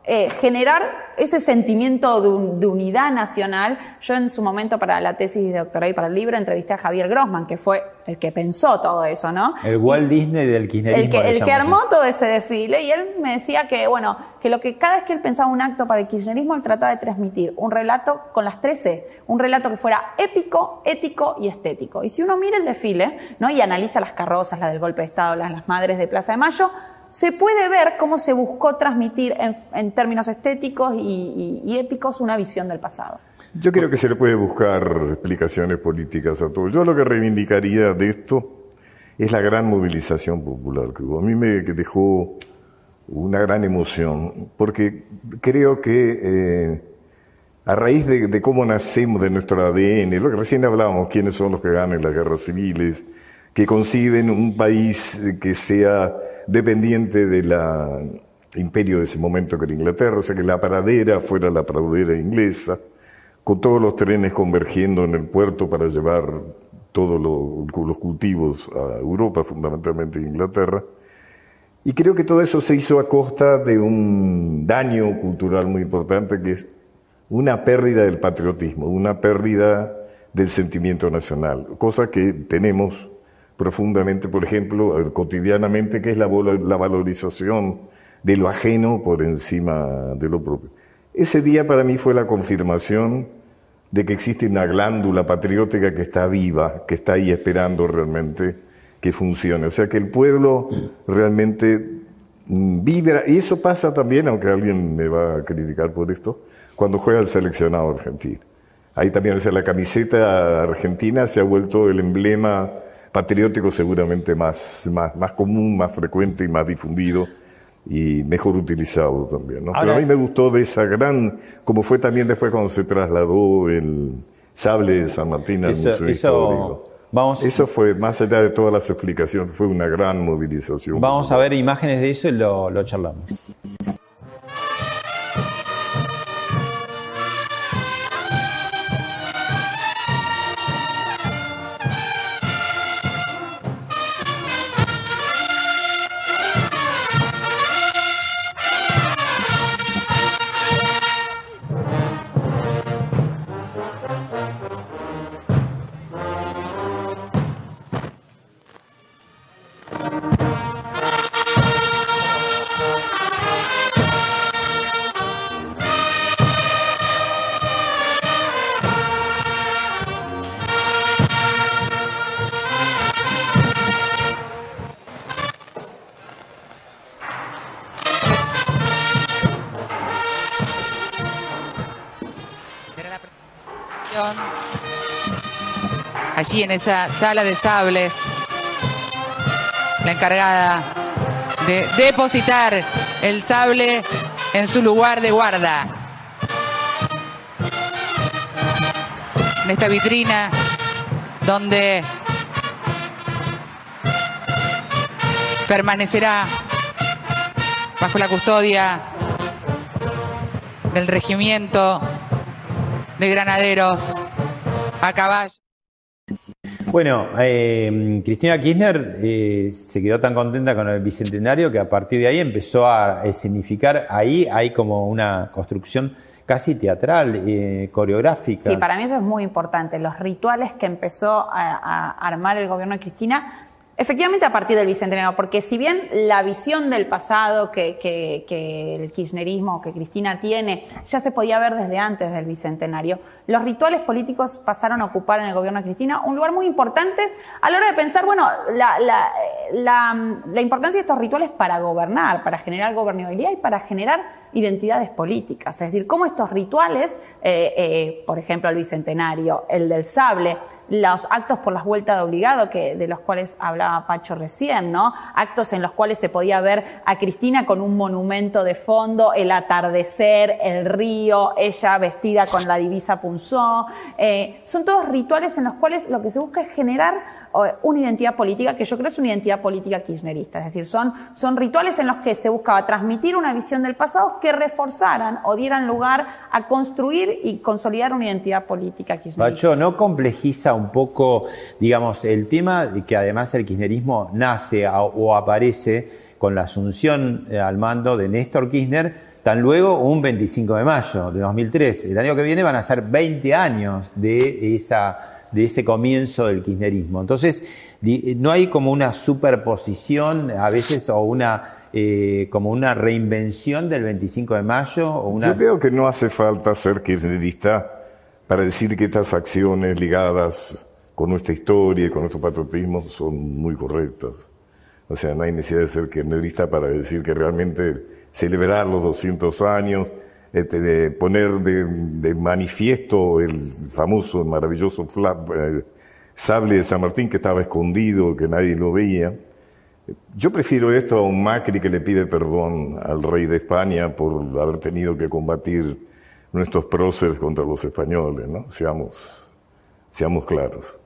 eh, generar ese sentimiento de, unidad nacional. Yo en su momento para la tesis de doctorado y para el libro entrevisté a Javier Grossman, que fue el que pensó todo eso, ¿no? El Walt Disney del kirchnerismo. El que, el que armó todo ese desfile y él me decía que, bueno, que lo que cada vez que él pensaba un acto para el kirchnerismo, él trataba de transmitir un relato con las 13, un relato que fuera épico, ético y estético. Y si uno mira el desfile, ¿no? Y analiza las carrozas, la del golpe de Estado, las, las madres de Plaza de Mayo, se puede ver cómo se buscó transmitir en, términos estéticos y, épicos una visión del pasado. Yo creo que se le puede buscar explicaciones políticas a todo. Yo lo que reivindicaría de esto es la gran movilización popular que hubo. A mí me dejó una gran emoción, porque creo que eh, a raíz de, de, cómo nacemos, de nuestro ADN, lo que recién hablábamos, quiénes son los que ganan las guerras civiles, que conciben un país que sea dependiente del imperio de ese momento que era Inglaterra, o sea que la pradera fuera la pradera inglesa, con todos los trenes convergiendo en el puerto para llevar todos los cultivos a Europa, fundamentalmente Inglaterra. Y creo que todo eso se hizo a costa de un daño cultural muy importante, que es una pérdida del patriotismo, una pérdida del sentimiento nacional, cosa que tenemos profundamente, por ejemplo, cotidianamente, que es la, la valorización de lo ajeno por encima de lo propio. Ese día para mí fue la confirmación de que existe una glándula patriótica que está viva, que está ahí esperando realmente que funcione. O sea, que el pueblo realmente mm, vibra, y eso pasa también, aunque alguien me va a criticar por esto, cuando juega el seleccionado argentino. Ahí también, o sea, la camiseta argentina se ha vuelto el emblema patriótico seguramente más, más, más común, más frecuente y más difundido y mejor utilizado también. ¿no? Pero a mí me gustó de esa gran, como fue también después cuando se trasladó el sable de San Martín al Museo Histórico. Vamos, eso fue, más allá de todas las explicaciones, fue una gran movilización. Vamos a ver imágenes de eso y lo, lo charlamos. Allí en esa sala de sables, la encargada de depositar el sable en su lugar de guarda. En esta vitrina donde permanecerá bajo la custodia del regimiento de granaderos a caballo. Bueno, eh, Cristina Kirchner eh, se quedó tan contenta con el bicentenario que a partir de ahí empezó a significar, ahí hay como una construcción casi teatral, eh, coreográfica. Sí, para mí eso es muy importante. Los rituales que empezó a, a armar el gobierno de Cristina Efectivamente, a partir del bicentenario, porque si bien la visión del pasado que, el kirchnerismo, que Cristina tiene, ya se podía ver desde antes del bicentenario, los rituales políticos pasaron a ocupar en el gobierno de Cristina un lugar muy importante a la hora de pensar, bueno, la, la, la, la importancia de estos rituales para gobernar, para generar gobernabilidad y para generar identidades políticas. Es decir, cómo estos rituales, eh, eh, por ejemplo, el bicentenario, el del sable, los actos por las vueltas de obligado, que, de los cuales hablaba Pacho recién, ¿no? Actos en los cuales se podía ver a Cristina con un monumento de fondo, el atardecer, el río, ella vestida con la divisa punzó. Eh, son todos rituales en los cuales lo que se busca es generar una identidad política que yo creo es una identidad política kirchnerista. Es decir, son, son rituales en los que se buscaba transmitir una visión del pasado que reforzaran o dieran lugar a construir y consolidar una identidad política kirchnerista. Pacho, ¿no complejiza un poco, digamos, el tema de que además el kirchnerismo nace o aparece con la asunción eh, al mando de Néstor Kirchner, tan luego un 25 de mayo de 2003. El año que viene van a ser 20 años de esa de ese comienzo del kirchnerismo. Entonces, no hay como una superposición a veces o una eh, como una reinvención del 25 de mayo. O una... Yo creo que no hace falta ser kirchnerista para decir que estas acciones ligadas con nuestra historia y con nuestro patriotismo son muy correctas. O sea, no hay necesidad de ser kirchnerista para decir que realmente celebrar los 200 años este, de poner de, manifiesto el famoso, maravilloso eh, sable de San Martín que estaba escondido, que nadie lo veía. Yo prefiero esto a un Macri que le pide perdón al rey de España por haber tenido que combatir nuestros próceres contra los españoles, ¿no? Seamos, seamos claros.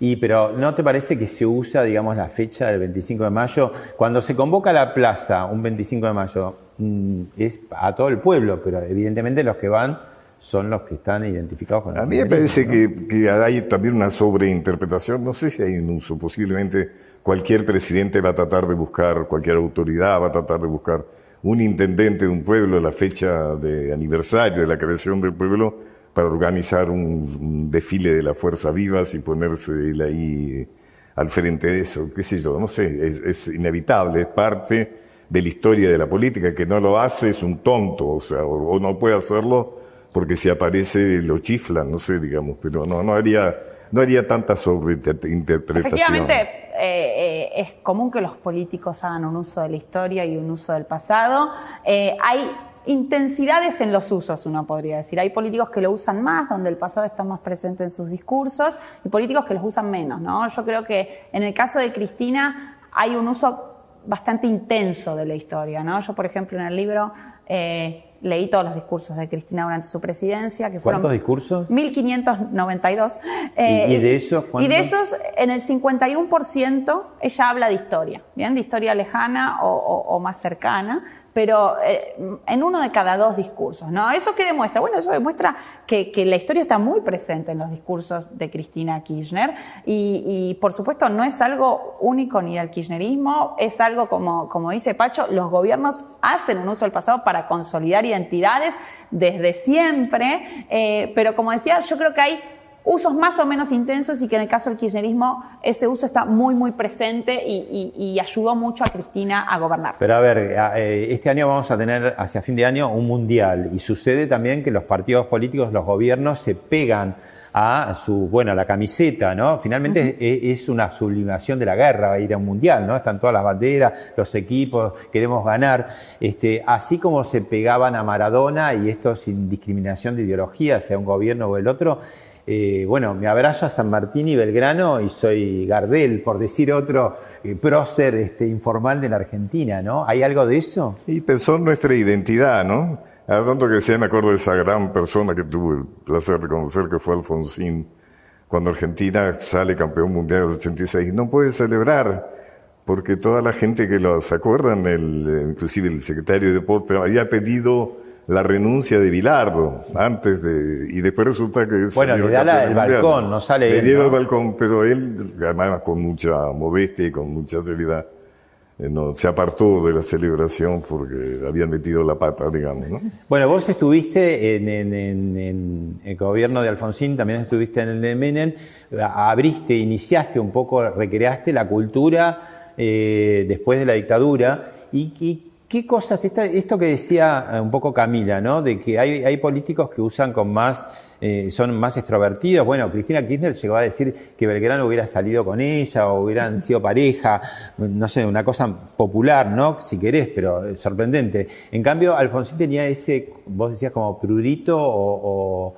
Y pero ¿no te parece que se usa, digamos, la fecha del 25 de mayo? Cuando se convoca a la plaza un 25 de mayo, mm, es a todo el pueblo, pero evidentemente los que van son los que están identificados con A mí me parece que, hay también una sobreinterpretación, no sé si hay un uso, posiblemente cualquier presidente va a tratar de buscar, cualquier autoridad va a tratar de buscar un intendente de un pueblo, la fecha de aniversario de la creación del pueblo, para organizar un, desfile de la Fuerza Vivas y ponerse él ahí al frente de eso, qué sé yo, no sé, es, inevitable, es parte de la historia de la política, que no lo hace es un tonto, o sea, o, no puede hacerlo porque si aparece lo chiflan, no sé, digamos, pero no, no haría, no haría tanta sobreinterpretación. Efectivamente, eh, eh, es común que los políticos hagan un uso de la historia y un uso del pasado. Eh, hay intensidades en los usos, uno podría decir. Hay políticos que lo usan más, donde el pasado está más presente en sus discursos, y políticos que los usan menos, ¿no? Yo creo que en el caso de Cristina hay un uso bastante intenso de la historia, ¿no? Yo, por ejemplo, en el libro eh, leí todos los discursos de Cristina durante su presidencia. Que ¿Cuántos discursos? 1592. ¿Y, ¿Y, de esos Y de esos, en el 51% ella habla de historia, ¿bien? De historia lejana o más cercana pero eh, en uno de cada dos discursos. ¿no? ¿Eso qué demuestra? Bueno, eso demuestra que, la historia está muy presente en los discursos de Cristina Kirchner y, por supuesto no es algo único ni del kirchnerismo, es algo como, dice Pacho, los gobiernos hacen un uso del pasado para consolidar identidades desde siempre, eh, pero como decía, yo creo que hay usos más o menos intensos y que en el caso del kirchnerismo ese uso está muy, muy presente y, ayudó mucho a Cristina a gobernar. Pero a ver, eh, este año vamos a tener hacia fin de año un mundial y sucede también que los partidos políticos, los gobiernos se pegan a su, bueno, a la camiseta, ¿no? Finalmente es, es una sublimación de la guerra, va a ir a un mundial, ¿no? Están todas las banderas, los equipos, queremos ganar. Este, así como se pegaban a Maradona, y esto sin discriminación de ideología, sea un gobierno o el otro, eh, bueno, me abrazo a San Martín y Belgrano y soy Gardel, por decir otro eh, prócer este, informal de la Argentina, ¿no? ¿Hay algo de eso? Y pensó nuestra identidad, ¿no? A tanto que sí me acuerdo de esa gran persona que tuve el placer de conocer, que fue Alfonsín, cuando Argentina sale campeón mundial del 86. No puede celebrar, porque toda la gente que lo se acuerdan, el, inclusive el secretario de Deporte, había pedido la renuncia de Bilardo antes de y después resulta que es bueno le da el balcón no sale le él, lleva el balcón pero él además con mucha modestia y con mucha seriedad eh, no, se apartó de la celebración porque habían metido la pata, digamos. ¿no? Bueno, vos estuviste en, en, en, en, el gobierno de Alfonsín, también estuviste en el de Menem, abriste, iniciaste un poco, recreaste la cultura eh, después de la dictadura. ¿Y, y ¿Qué cosas, esto que decía eh, un poco Camila, ¿no? De que hay, hay políticos que usan con más, eh, son más extrovertidos. Bueno, Cristina Kirchner llegó a decir que Belgrano hubiera salido con ella o hubieran sido pareja, no sé, una cosa popular, ¿no? Si querés, pero sorprendente. En cambio, Alfonsín tenía ese, vos decías como prudito o, o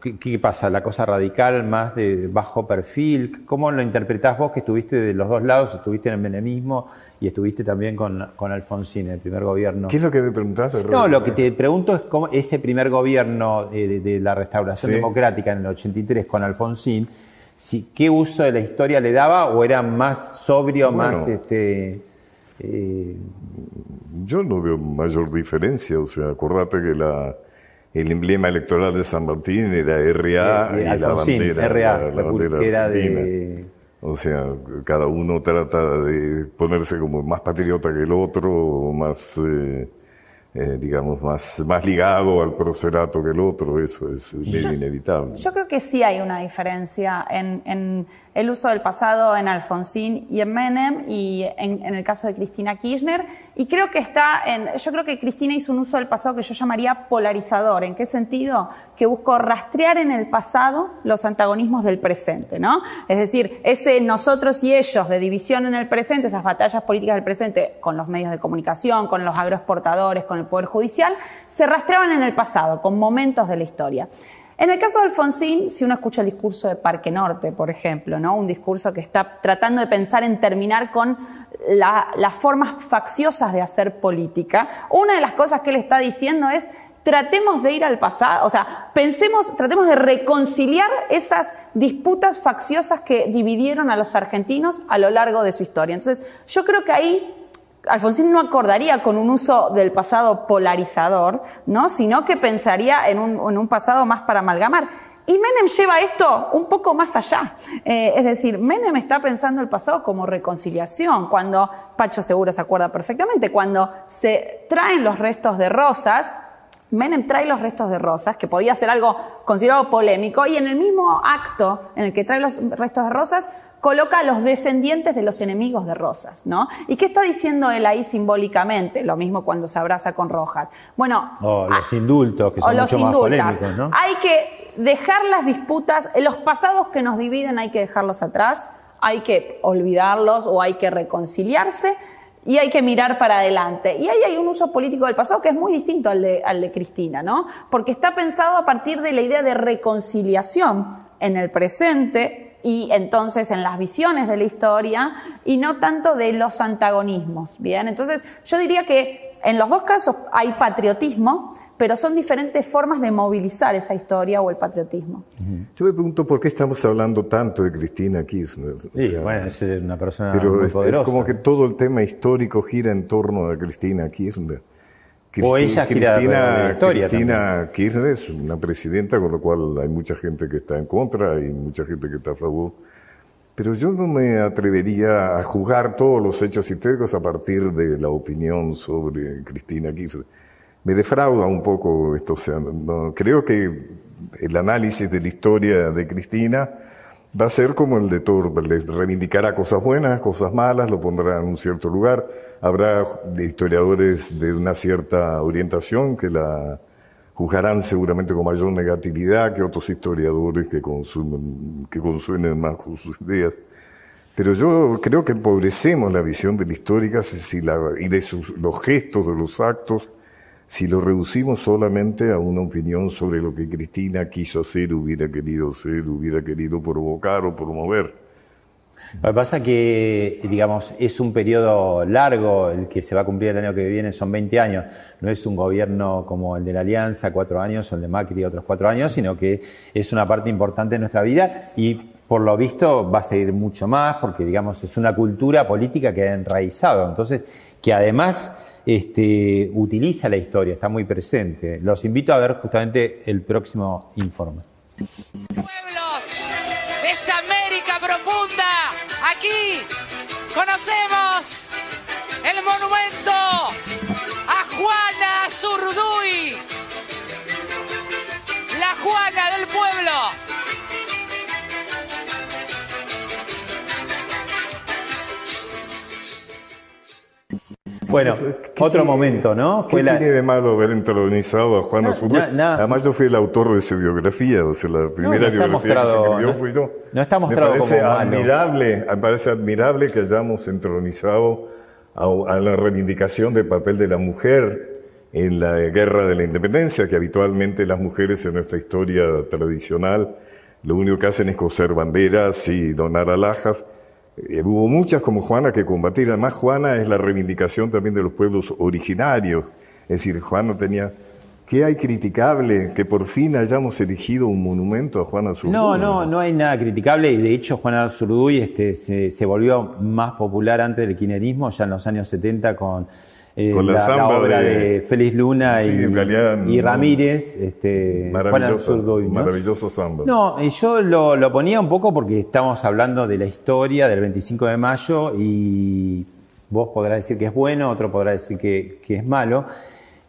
¿qué, ¿qué, pasa? ¿La cosa radical más de bajo perfil? ¿Cómo lo interpretás vos que estuviste de los dos lados, estuviste en el menemismo y estuviste también con, con Alfonsín, el primer gobierno. ¿Qué es lo que me preguntaste? No, lo que te pregunto es cómo ese primer gobierno de, de, de la restauración sí. democrática en el 83 con Alfonsín, si, ¿qué uso de la historia le daba o era más sobrio, bueno, más este... Eh... Yo no veo mayor diferencia, o sea, acordate que la, el emblema electoral de San Martín era RA de, de y Alfonsín, la bandera, RA, la, la bandera argentina. de O sea, cada uno trata de ponerse como más patriota que el otro, más, eh, eh, digamos, más, más ligado al procerato que el otro, eso es medio yo, inevitable. Yo creo que sí hay una diferencia en, en el uso del pasado en Alfonsín y en Menem y en, en, el caso de Cristina Kirchner. Y creo que está en, yo creo que Cristina hizo un uso del pasado que yo llamaría polarizador. ¿En qué sentido? Que buscó rastrear en el pasado los antagonismos del presente, ¿no? Es decir, ese nosotros y ellos de división en el presente, esas batallas políticas del presente con los medios de comunicación, con los agroexportadores, con el Poder Judicial, se rastreaban en el pasado, con momentos de la historia. En el caso de Alfonsín, si uno escucha el discurso de Parque Norte, por ejemplo, ¿no? un discurso que está tratando de pensar en terminar con la, las formas facciosas de hacer política, una de las cosas que él está diciendo es tratemos de ir al pasado, o sea, pensemos, tratemos de reconciliar esas disputas facciosas que dividieron a los argentinos a lo largo de su historia. Entonces, yo creo que ahí Alfonsín no acordaría con un uso del pasado polarizador, ¿no? sino que pensaría en un, en un pasado más para amalgamar. Y Menem lleva esto un poco más allá. Eh, es decir, Menem está pensando el pasado como reconciliación. Cuando, Pacho seguro se acuerda perfectamente, cuando se traen los restos de Rosas, Menem trae los restos de Rosas, que podía ser algo considerado polémico, y en el mismo acto en el que trae los restos de Rosas, coloca a los descendientes de los enemigos de Rosas, ¿no? ¿Y qué está diciendo él ahí simbólicamente? Lo mismo cuando se abraza con Rojas. Bueno, o los indultos, que son o los mucho indultas. más polémicos, ¿no? Hay que dejar las disputas, los pasados que nos dividen hay que dejarlos atrás, hay que olvidarlos o hay que reconciliarse y hay que mirar para adelante. Y ahí hay un uso político del pasado que es muy distinto al de, Cristina, ¿no? Porque está pensado a partir de la idea de reconciliación en el presente y entonces en las visiones de la historia y no tanto de los antagonismos, ¿bien? Entonces yo diría que en los dos casos hay patriotismo, pero son diferentes formas de movilizar esa historia o el patriotismo. Yo me pregunto por qué estamos hablando tanto de Cristina Kirchner. O sí, sea, bueno, es una persona pero muy es, poderosa. es como que todo el tema histórico gira en torno a Cristina Kirchner. o ella gira Cristina, la historia Cristina Kirchner es una presidenta con lo cual hay mucha gente que está en contra y mucha gente que está a favor. Pero yo no me atrevería a juzgar todos los hechos históricos a partir de la opinión sobre Cristina Kirchner. Me defrauda un poco esto. O sea, creo que el análisis de la historia de Cristina va a ser como el de le reivindicará cosas buenas, cosas malas, lo pondrá en un cierto lugar. Habrá historiadores de una cierta orientación que la juzgarán seguramente con mayor negatividad que otros historiadores que consumen, más sus ideas. Pero yo creo que empobrecemos la visión de la histórica y de sus, los gestos, de los actos, si lo reducimos solamente a una opinión sobre lo que Cristina quiso hacer, hubiera querido ser, hubiera querido provocar o promover. Lo que pasa que, digamos, es un periodo largo el que se va a cumplir el año que viene, son 20 años. No es un gobierno como el de la Alianza, cuatro años, o el de Macri, otros cuatro años, sino que es una parte importante de nuestra vida y por lo visto va a seguir mucho más porque, digamos, es una cultura política que ha enraizado. Entonces, que además este, utiliza la historia, está muy presente. Los invito a ver justamente el próximo informe. conocemos el monumento a Juana Zurduy, la Juana del pueblo. Bueno, otro momento, ¿no? Fue ¿Qué tiene de malo haber entronizado a Juana Zurduy? Además, yo fui el autor de su biografía, o sea, la primera biografía que se escribió fui yo. No está mostrado me parece como admirable, Me parece admirable que hayamos entronizado a, la reivindicación del papel de la mujer en la guerra de la independencia, que habitualmente las mujeres en nuestra historia tradicional lo único que hacen es coser banderas y donar alhajas eh, hubo muchas como Juana que combatir. Además, Juana es la reivindicación también de los pueblos originarios. Es decir, Juana tenía... ¿Qué hay criticable que por fin hayamos elegido un monumento a Juana Zurduy? No, no, no hay nada criticable y de hecho Juana Zurduy este, se, se volvió más popular antes del kirchnerismo, ya en los años 70 con eh, con la, obra de, Félix Luna y, Ramírez, este, maravilloso, maravilloso samba. No, yo lo, lo, ponía un poco porque estamos hablando de la historia del 25 de mayo y vos podrás decir que es bueno, otro podrá decir que, que es malo.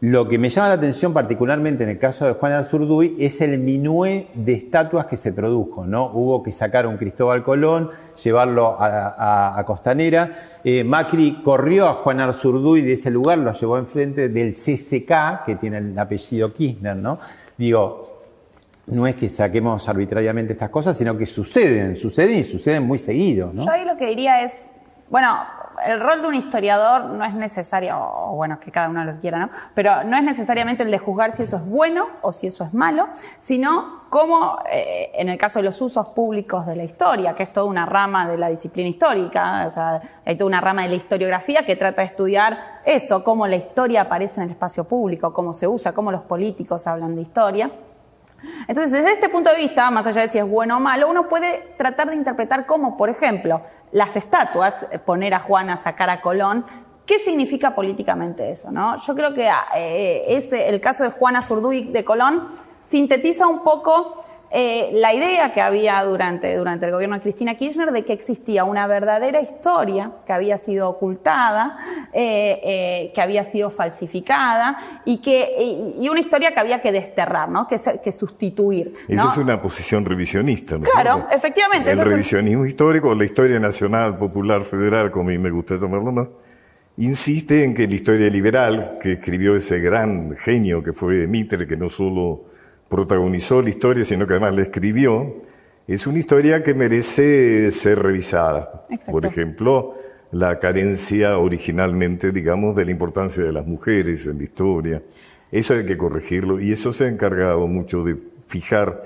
Lo que me llama la atención particularmente en el caso de Juan Zurduy es el minué de estatuas que se produjo, ¿no? Hubo que sacar a un Cristóbal Colón, llevarlo a, Costanera. Eh, Macri corrió a Juan Arzurduy de ese lugar, lo llevó enfrente del CCK, que tiene el apellido Kirchner, ¿no? Digo, no es que saquemos arbitrariamente estas cosas, sino que suceden, suceden y suceden muy seguido, ¿no? Yo ahí lo que diría es, bueno, el rol de un historiador no es necesario, o bueno, que cada uno lo quiera, ¿no? Pero no es necesariamente el de juzgar si eso es bueno o si eso es malo, sino cómo, eh, en el caso de los usos públicos de la historia, que es toda una rama de la disciplina histórica, o sea, hay toda una rama de la historiografía que trata de estudiar eso, cómo la historia aparece en el espacio público, cómo se usa, cómo los políticos hablan de historia. Entonces, desde este punto de vista, más allá de si es bueno o malo, uno puede tratar de interpretar cómo, por ejemplo, las estatuas, eh, poner a Juana, sacar a Colón, ¿Qué significa políticamente eso? ¿no? Yo creo que eh, ese, el caso de Juana Zurduy de Colón sintetiza un poco eh, la idea que había durante, durante el gobierno de Cristina Kirchner de que existía una verdadera historia que había sido ocultada, eh, eh, que había sido falsificada y, que, y una historia que había que desterrar, ¿no? que, que sustituir. Esa es una posición revisionista. ¿no claro, efectivamente. El revisionismo histórico, la historia nacional, popular, federal, como a mí me gusta llamarlo más, insiste en que la historia liberal que escribió ese gran genio que fue Mitre, que no solo protagonizó la historia, sino que además la escribió, es una historia que merece ser revisada. Por ejemplo, la carencia originalmente, digamos, de la importancia de las mujeres en la historia. Eso hay que corregirlo y eso se ha encargado mucho de fijar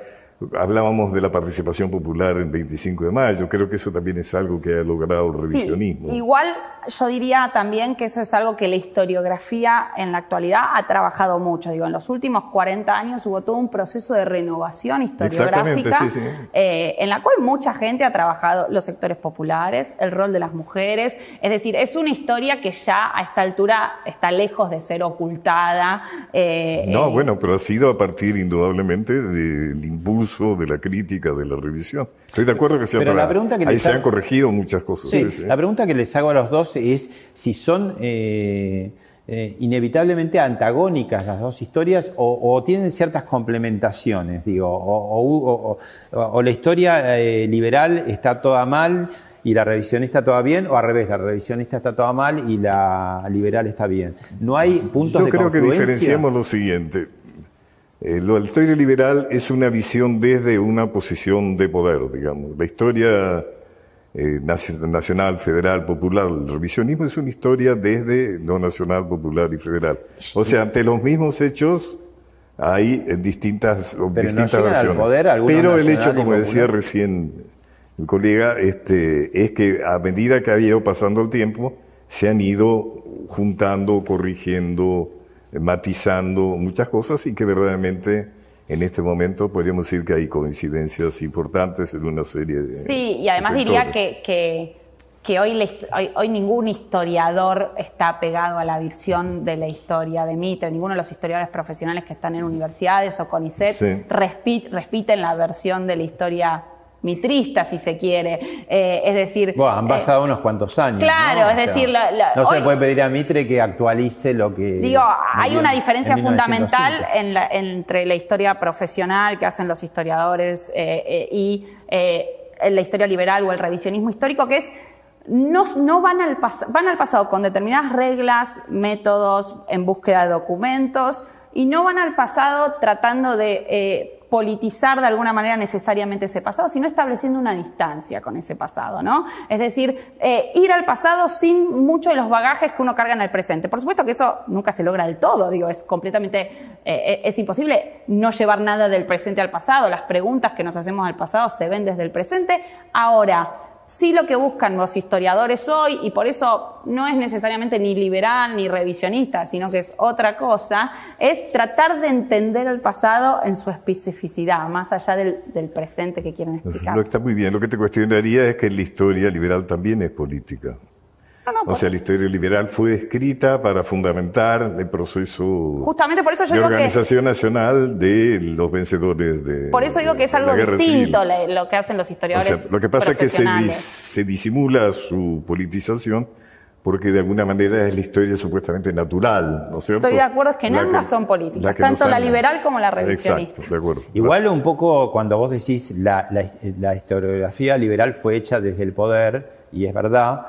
Hablábamos de la participación popular en 25 de mayo, creo que eso también es algo que ha logrado el revisionismo. igual yo diría también que eso es algo que la historiografía en la actualidad ha trabajado mucho. Digo, en los últimos 40 años hubo todo un proceso de renovación historiográfica eh, en la cual mucha gente ha trabajado los sectores populares, el rol de las mujeres. Es decir, es una historia que ya a esta altura está lejos de ser ocultada. Eh, no, eh, bueno, pero ha sido a partir indudablemente del impulso de la crítica, de la revisión. Estoy de acuerdo que sea Pero la pregunta que Ahí se han corregido muchas cosas. La pregunta que les hago a los dos es si son eh, eh, inevitablemente antagónicas las dos historias o, tienen ciertas complementaciones, digo, o, la historia eh, liberal está toda mal y la revisionista toda bien, o al revés, la revisionista está toda mal y la liberal está bien. No hay puntos Yo creo que diferenciamos lo siguiente Eh, lo- la historia liberal es una visión desde una posición de poder, digamos. La historia eh, nacio- nacional, federal, popular, el revisionismo es una historia desde lo nacional, popular y federal. O sea, ante los mismos hechos hay eh, distintas, Pero distintas versiones. poder Pero el hecho, como decía recién el colega, este, es que a medida que ha ido pasando el tiempo, se han ido juntando, corrigiendo, matizando muchas cosas y que verdaderamente en este momento podríamos decir que hay coincidencias importantes en una serie de Sí, y además de diría que, que, que hoy, la hoy, hoy ningún historiador está pegado a la visión de la historia de Mitre, ninguno de los historiadores profesionales que están en universidades o CONICET Sí. respi- repiten la versión de la historia mitrista, si se quiere. Eh, es decir, Bueno, han eh, pasado unos cuantos años. claro, ¿no? es decir, la- la- no se hoy- le puede pedir a Mitre que actualice lo que. Digo, hay una en diferencia 1905. fundamental en la- entre la historia profesional que hacen los historiadores eh, eh, y eh, la historia liberal o el revisionismo histórico, que es no, no van, al van al pasado con determinadas reglas, métodos en búsqueda de documentos y no van al pasado tratando de eh, politizar de alguna manera necesariamente ese pasado, sino estableciendo una distancia con ese pasado, ¿no? Es decir, eh, ir al pasado sin mucho de los bagajes que uno carga en el presente. Por supuesto que eso nunca se logra del todo, digo, es completamente, eh, es imposible no llevar nada del presente al pasado, las preguntas que nos hacemos al pasado se ven desde el presente. Ahora, sí lo que buscan los historiadores hoy, y por eso no es necesariamente ni liberal ni revisionista, sino que es otra cosa, es tratar de entender el pasado en su especificidad, más allá del, del presente que quieren explicar. Lo que está muy bien. Lo que te cuestionaría es que la historia liberal también es política. O sea, la historia liberal fue escrita para fundamentar el proceso Justamente por eso yo de digo que organización nacional de los vencedores de por eso digo que es algo distinto civil. lo que hacen los O historiadores. sea, lo que pasa es que se, dis- se disimula su politización porque de alguna manera es la historia supuestamente natural, ¿no es cierto? Estoy de acuerdo, es que en ambas son políticas, la que tanto la liberal como la revisionista. Exacto, de acuerdo. Igual un poco cuando vos decís la, la- la historiografía liberal fue hecha desde el poder, y es verdad,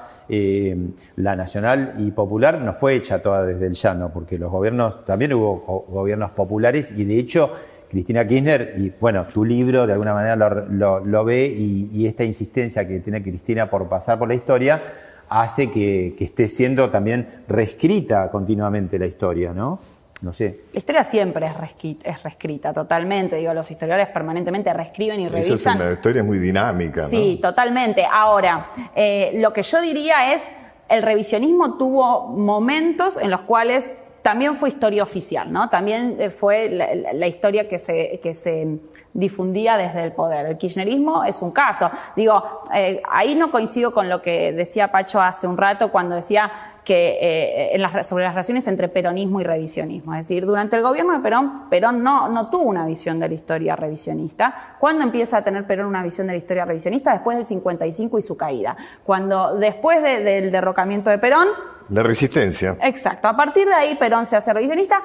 la nacional y popular no fue hecha toda desde el llano, porque los gobiernos, también hubo go- gobiernos populares y de hecho Cristina Kirchner, y bueno, tu libro de alguna manera lo, ve y, esta insistencia que tiene Cristina por pasar por la historia hace que esté siendo también reescrita continuamente la historia, ¿no? No sé. La historia siempre es, reescri- es reescrita totalmente. Digo, los historiadores permanentemente reescriben y Esa es revisan. una historia muy dinámica, ¿no? Sí, totalmente. Ahora, eh, lo que yo diría es, el revisionismo tuvo momentos en los cuales también fue historia oficial, ¿no? También eh, fue la, la- la historia que se, que se difundía desde el poder. El kirchnerismo es un caso. Digo, eh, ahí no coincido con lo que decía Pacho hace un rato cuando decía que eh, en las- sobre las relaciones entre peronismo y revisionismo. Es decir, durante el gobierno de Perón, Perón no, no tuvo una visión de la historia revisionista. ¿Cuándo empieza a tener Perón una visión de la historia revisionista? Después del 55 y su caída. Cuando después de- del derrocamiento de Perón, La resistencia. Exacto. A partir de ahí Perón se hace revisionista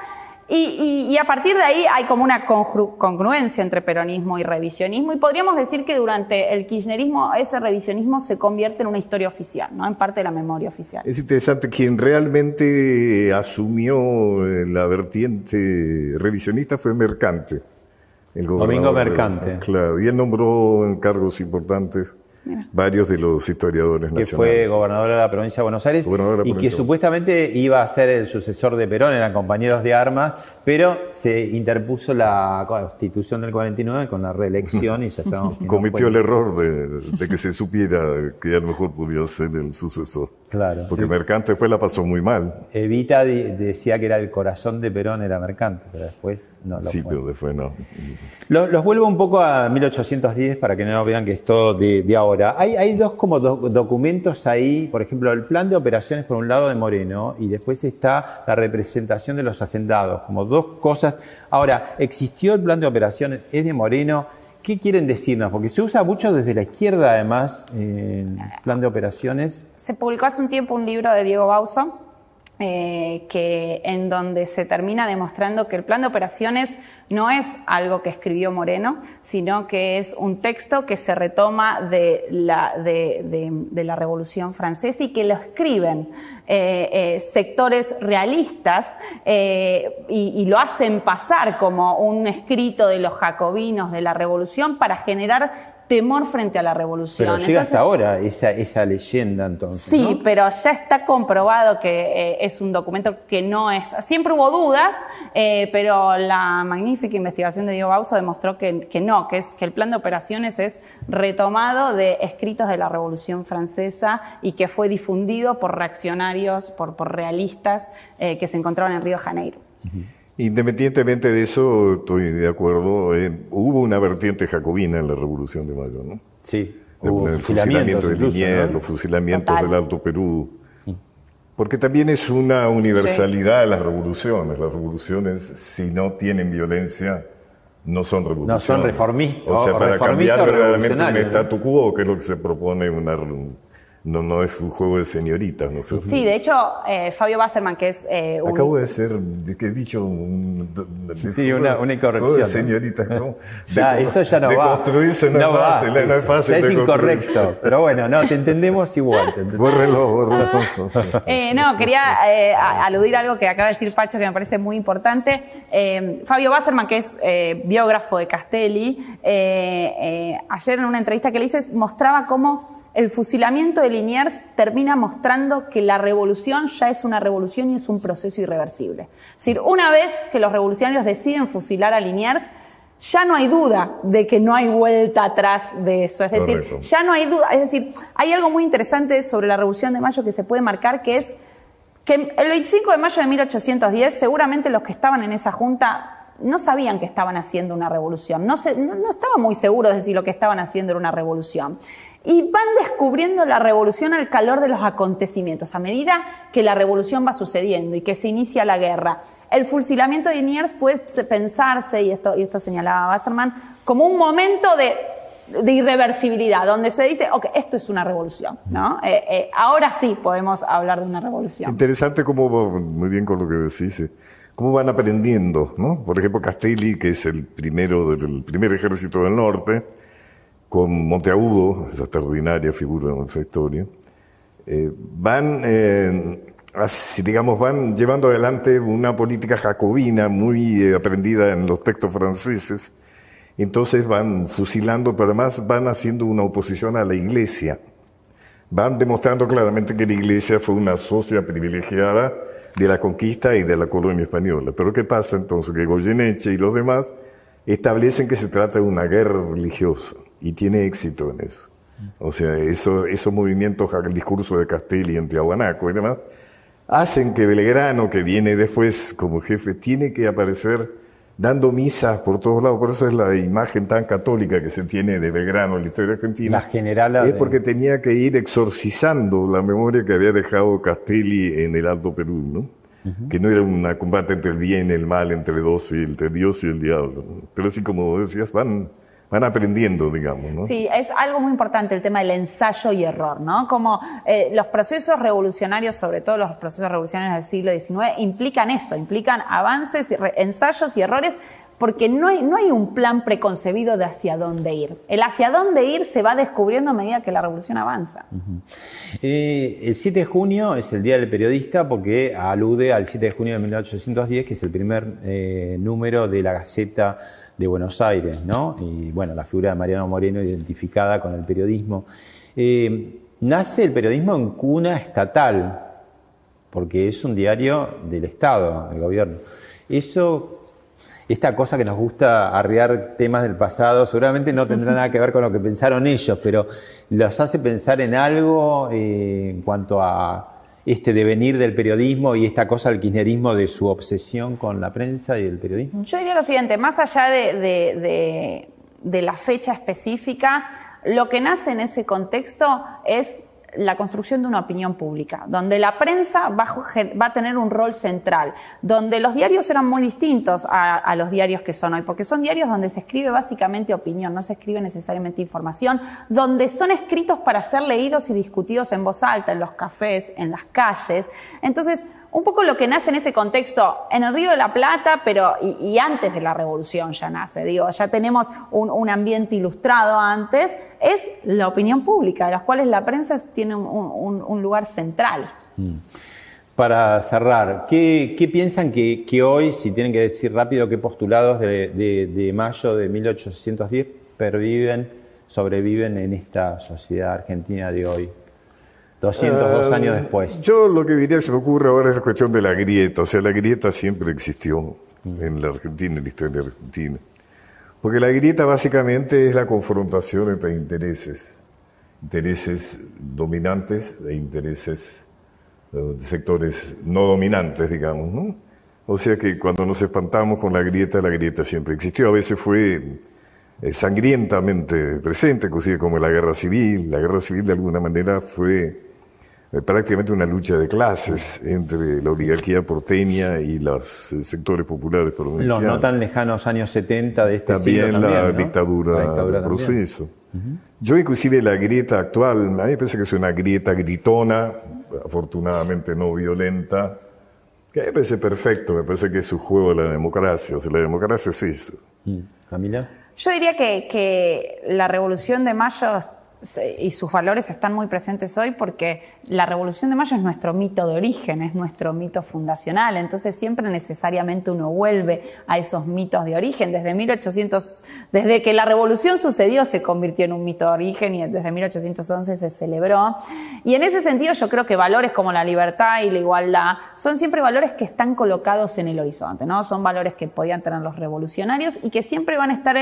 y, y- y a partir de ahí hay como una congru- congruencia entre peronismo y revisionismo y podríamos decir que durante el kirchnerismo ese revisionismo se convierte en una historia oficial, ¿no? En parte de la memoria oficial. Es interesante, quien realmente asumió eh, la vertiente revisionista fue Mercante. El Domingo Mercante. Claro, y él nombró en cargos importantes varios de los historiadores que fue nacionales. gobernador de la provincia de Buenos Aires Gobernador de la y que supuestamente iba a ser el sucesor de Perón, eran compañeros de armas, pero se interpuso la constitución del 49 con la reelección y ya sabemos que no Cometió fue. el error de, de que se supiera que a lo mejor podía ser el sucesor. Claro. Porque Mercante después la pasó muy mal. Evita decía que era el corazón de Perón, era mercante, pero después no lo Sí, fue. pero después no. Lo- Los, vuelvo un poco a 1810 para que no vean que es todo de, de ahora. Hay, dos como do- documentos ahí, por ejemplo, el plan de operaciones por un lado de Moreno y después está la representación de los hacendados, como dos cosas. Ahora, ¿existió el plan de operaciones? ¿Es de Moreno? ¿Qué quieren decirnos? Porque se usa mucho desde la izquierda, además, el plan de operaciones. Se publicó hace un tiempo un libro de Diego Bauso eh, en donde se termina demostrando que el plan de operaciones no es algo que escribió Moreno, sino que es un texto que se retoma de la, de, la Revolución Francesa y que lo escriben eh, eh, sectores realistas y, y lo hacen pasar como un escrito de los jacobinos de la Revolución para generar temor frente a la revolución. Pero llega hasta ahora esa, esa leyenda entonces. Sí, pero ya está comprobado que eh, es un documento que no es. Siempre hubo dudas, eh, pero la magnífica investigación de Diego Bauso demostró que, que, no, que, es, que el plan de operaciones es retomado de escritos de la Revolución Francesa y que fue difundido por reaccionarios, por, por realistas eh, que se encontraban en Río de Janeiro. Independientemente de eso, estoy de acuerdo. Eh, hubo una vertiente jacobina en la Revolución de Mayo, ¿no? Sí. Hubo el fusilamiento de Liniers, los fusilamientos del Alto Perú. Mm. Porque también es una universalidad de las revoluciones. Las revoluciones, si no tienen violencia, no son revoluciones. No son reformistas. O sea, para cambiar verdaderamente un statu quo, que es lo que se propone una no, no es un juego de señoritas. No sé. Sí, de hecho, eh, Fabio Basserman, que es eh, un... Acabo de ser, que he dicho un... sí, una, una incorrección. de señoritas, ¿no? ya, eso ya no de va. construirse no, es fácil, no es fácil. Ya es incorrecto, pero bueno, no, te entendemos igual. Te Bórrelo, bórrelo. eh, no, quería eh, aludir a algo que acaba de decir Pacho que me parece muy importante. Eh, Fabio Basserman, que es eh, biógrafo de Castelli, ayer en una entrevista que le hice mostraba cómo el fusilamiento de Liniers termina mostrando que la revolución ya es una revolución y es un proceso irreversible. Es decir, una vez que los revolucionarios deciden fusilar a Liniers, ya no hay duda de que no hay vuelta atrás de eso. Es decir, ya no hay duda. Es decir, hay algo muy interesante sobre la Revolución de Mayo que se puede marcar, que es que el 25 de mayo de 1810 seguramente los que estaban en esa junta no sabían que estaban haciendo una revolución, no, no estaban muy seguros de si lo que estaban haciendo era una revolución y van descubriendo la revolución al calor de los acontecimientos, a medida que la revolución va sucediendo y que se inicia la guerra. El fusilamiento de Iniers puede pensarse, y esto, y esto señalaba Wasserman, como un momento de, de irreversibilidad, donde se dice, ok, esto es una revolución, ¿no? Eh, eh, ahora sí podemos hablar de una revolución. Interesante cómo, muy bien con lo que decís, eh, cómo van aprendiendo, ¿no? Por ejemplo, Castelli, que es el primero del primer ejército del norte, con Monteagudo, esa extraordinaria figura en esa historia, eh, van, eh, digamos, van llevando adelante una política jacobina muy eh, aprendida en los textos franceses. Entonces van fusilando, pero además van haciendo una oposición a la iglesia. Van demostrando claramente que la iglesia fue una socia privilegiada de la conquista y de la colonia española. Pero ¿qué pasa entonces? Que Goyeneche y los demás establecen que se trata de una guerra religiosa y tiene éxito en eso. O sea, eso, esos movimientos, el discurso de Castelli en Tiahuanaco y demás, hacen que Belgrano, que viene después como jefe, tiene que aparecer dando misas por todos lados. Por eso es la imagen tan católica que se tiene de Belgrano en la historia argentina. La general es porque tenía que ir exorcizando la memoria que había dejado Castelli en el Alto Perú, ¿no? Que no era un combate entre el bien y el mal, entre dos y entre Dios y el diablo. Pero así como decías, van van aprendiendo, digamos. ¿no? Sí, es algo muy importante el tema del ensayo y error, ¿no? Como eh, los procesos revolucionarios, sobre todo los procesos revolucionarios del siglo XIX, implican eso, implican avances, ensayos y errores porque no hay, no hay un plan preconcebido de hacia dónde ir. El hacia dónde ir se va descubriendo a medida que la revolución avanza. Eh, el 7 de junio es el Día del Periodista porque alude al 7 de junio de 1810, que es el primer eh, número de la Gaceta de Buenos Aires, ¿no? Y bueno, la figura de Mariano Moreno identificada con el periodismo. Eh, nace el periodismo en cuna estatal, porque es un diario del Estado, del gobierno. Eso, esta cosa que nos gusta arriar temas del pasado, seguramente no tendrá nada que ver con lo que pensaron ellos, pero los hace pensar en algo eh, en cuanto a este devenir del periodismo y esta cosa del kirchnerismo de su obsesión con la prensa y el periodismo? Yo diría lo siguiente, más allá de, de la fecha específica, lo que nace en ese contexto es la construcción de una opinión pública, donde la prensa va, a tener un rol central, donde los diarios eran muy distintos a, los diarios que son hoy, porque son diarios donde se escribe básicamente opinión, no se escribe necesariamente información, donde son escritos para ser leídos y discutidos en voz alta, en los cafés, en las calles. Entonces, un poco lo que nace en ese contexto, en el Río de la Plata, pero y, antes de la revolución ya nace, digo, ya tenemos un, ambiente ilustrado antes, es la opinión pública, de las cuales la prensa tiene un, lugar central. Mm. Para cerrar, ¿qué, piensan que, hoy, si tienen que decir rápido, qué postulados de, mayo de 1810 perviven, sobreviven en esta sociedad argentina de hoy? 202 años eh, después. Yo lo que diría que se me ocurre ahora es la cuestión de la grieta. O sea, la grieta siempre existió en la Argentina, en la historia de la Argentina. Porque la grieta básicamente es la confrontación entre intereses. Intereses dominantes e intereses de sectores no dominantes, digamos, ¿no? O sea que cuando nos espantamos con la grieta, la grieta siempre existió. A veces fue eh, sangrientamente presente, inclusive como la guerra civil. La guerra civil de alguna manera fue eh, prácticamente una lucha de clases entre la oligarquía porteña y los eh, sectores populares provinciales. No, no tan lejanos años 70 de este también siglo también, la, dictadura la dictadura proceso. Yo inclusive la grieta actual, a mí me parece que es una grieta gritona, afortunadamente no violenta, que me parece perfecto, me parece que es su juego de la democracia, o sea, la democracia es eso. Mm. ¿Camila? Yo diría que, que la revolución de mayo y sus valores están muy presentes hoy porque la Revolución de Mayo es nuestro mito de origen, es nuestro mito fundacional, entonces siempre necesariamente uno vuelve a esos mitos de origen. Desde 1800, desde que la revolución sucedió se convirtió en un mito de origen y desde 1811 se celebró. Y en ese sentido yo creo que valores como la libertad y la igualdad son siempre valores que están colocados en el horizonte, ¿no? Son valores que podían tener los revolucionarios y que siempre van a estar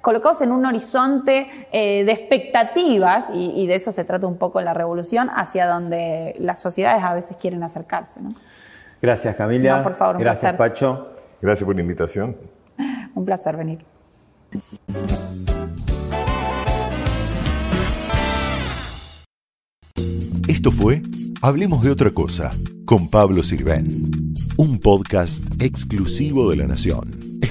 colocados en un horizonte eh, de expectativas, y, de eso se trata un poco la revolución, hacia donde las sociedades a veces quieren acercarse. Gracias, Camila. por favor, Gracias, Pacho. Gracias por la invitación. Un placer venir. Esto fue Hablemos de otra cosa con Pablo Sirven, un podcast exclusivo de la Nación.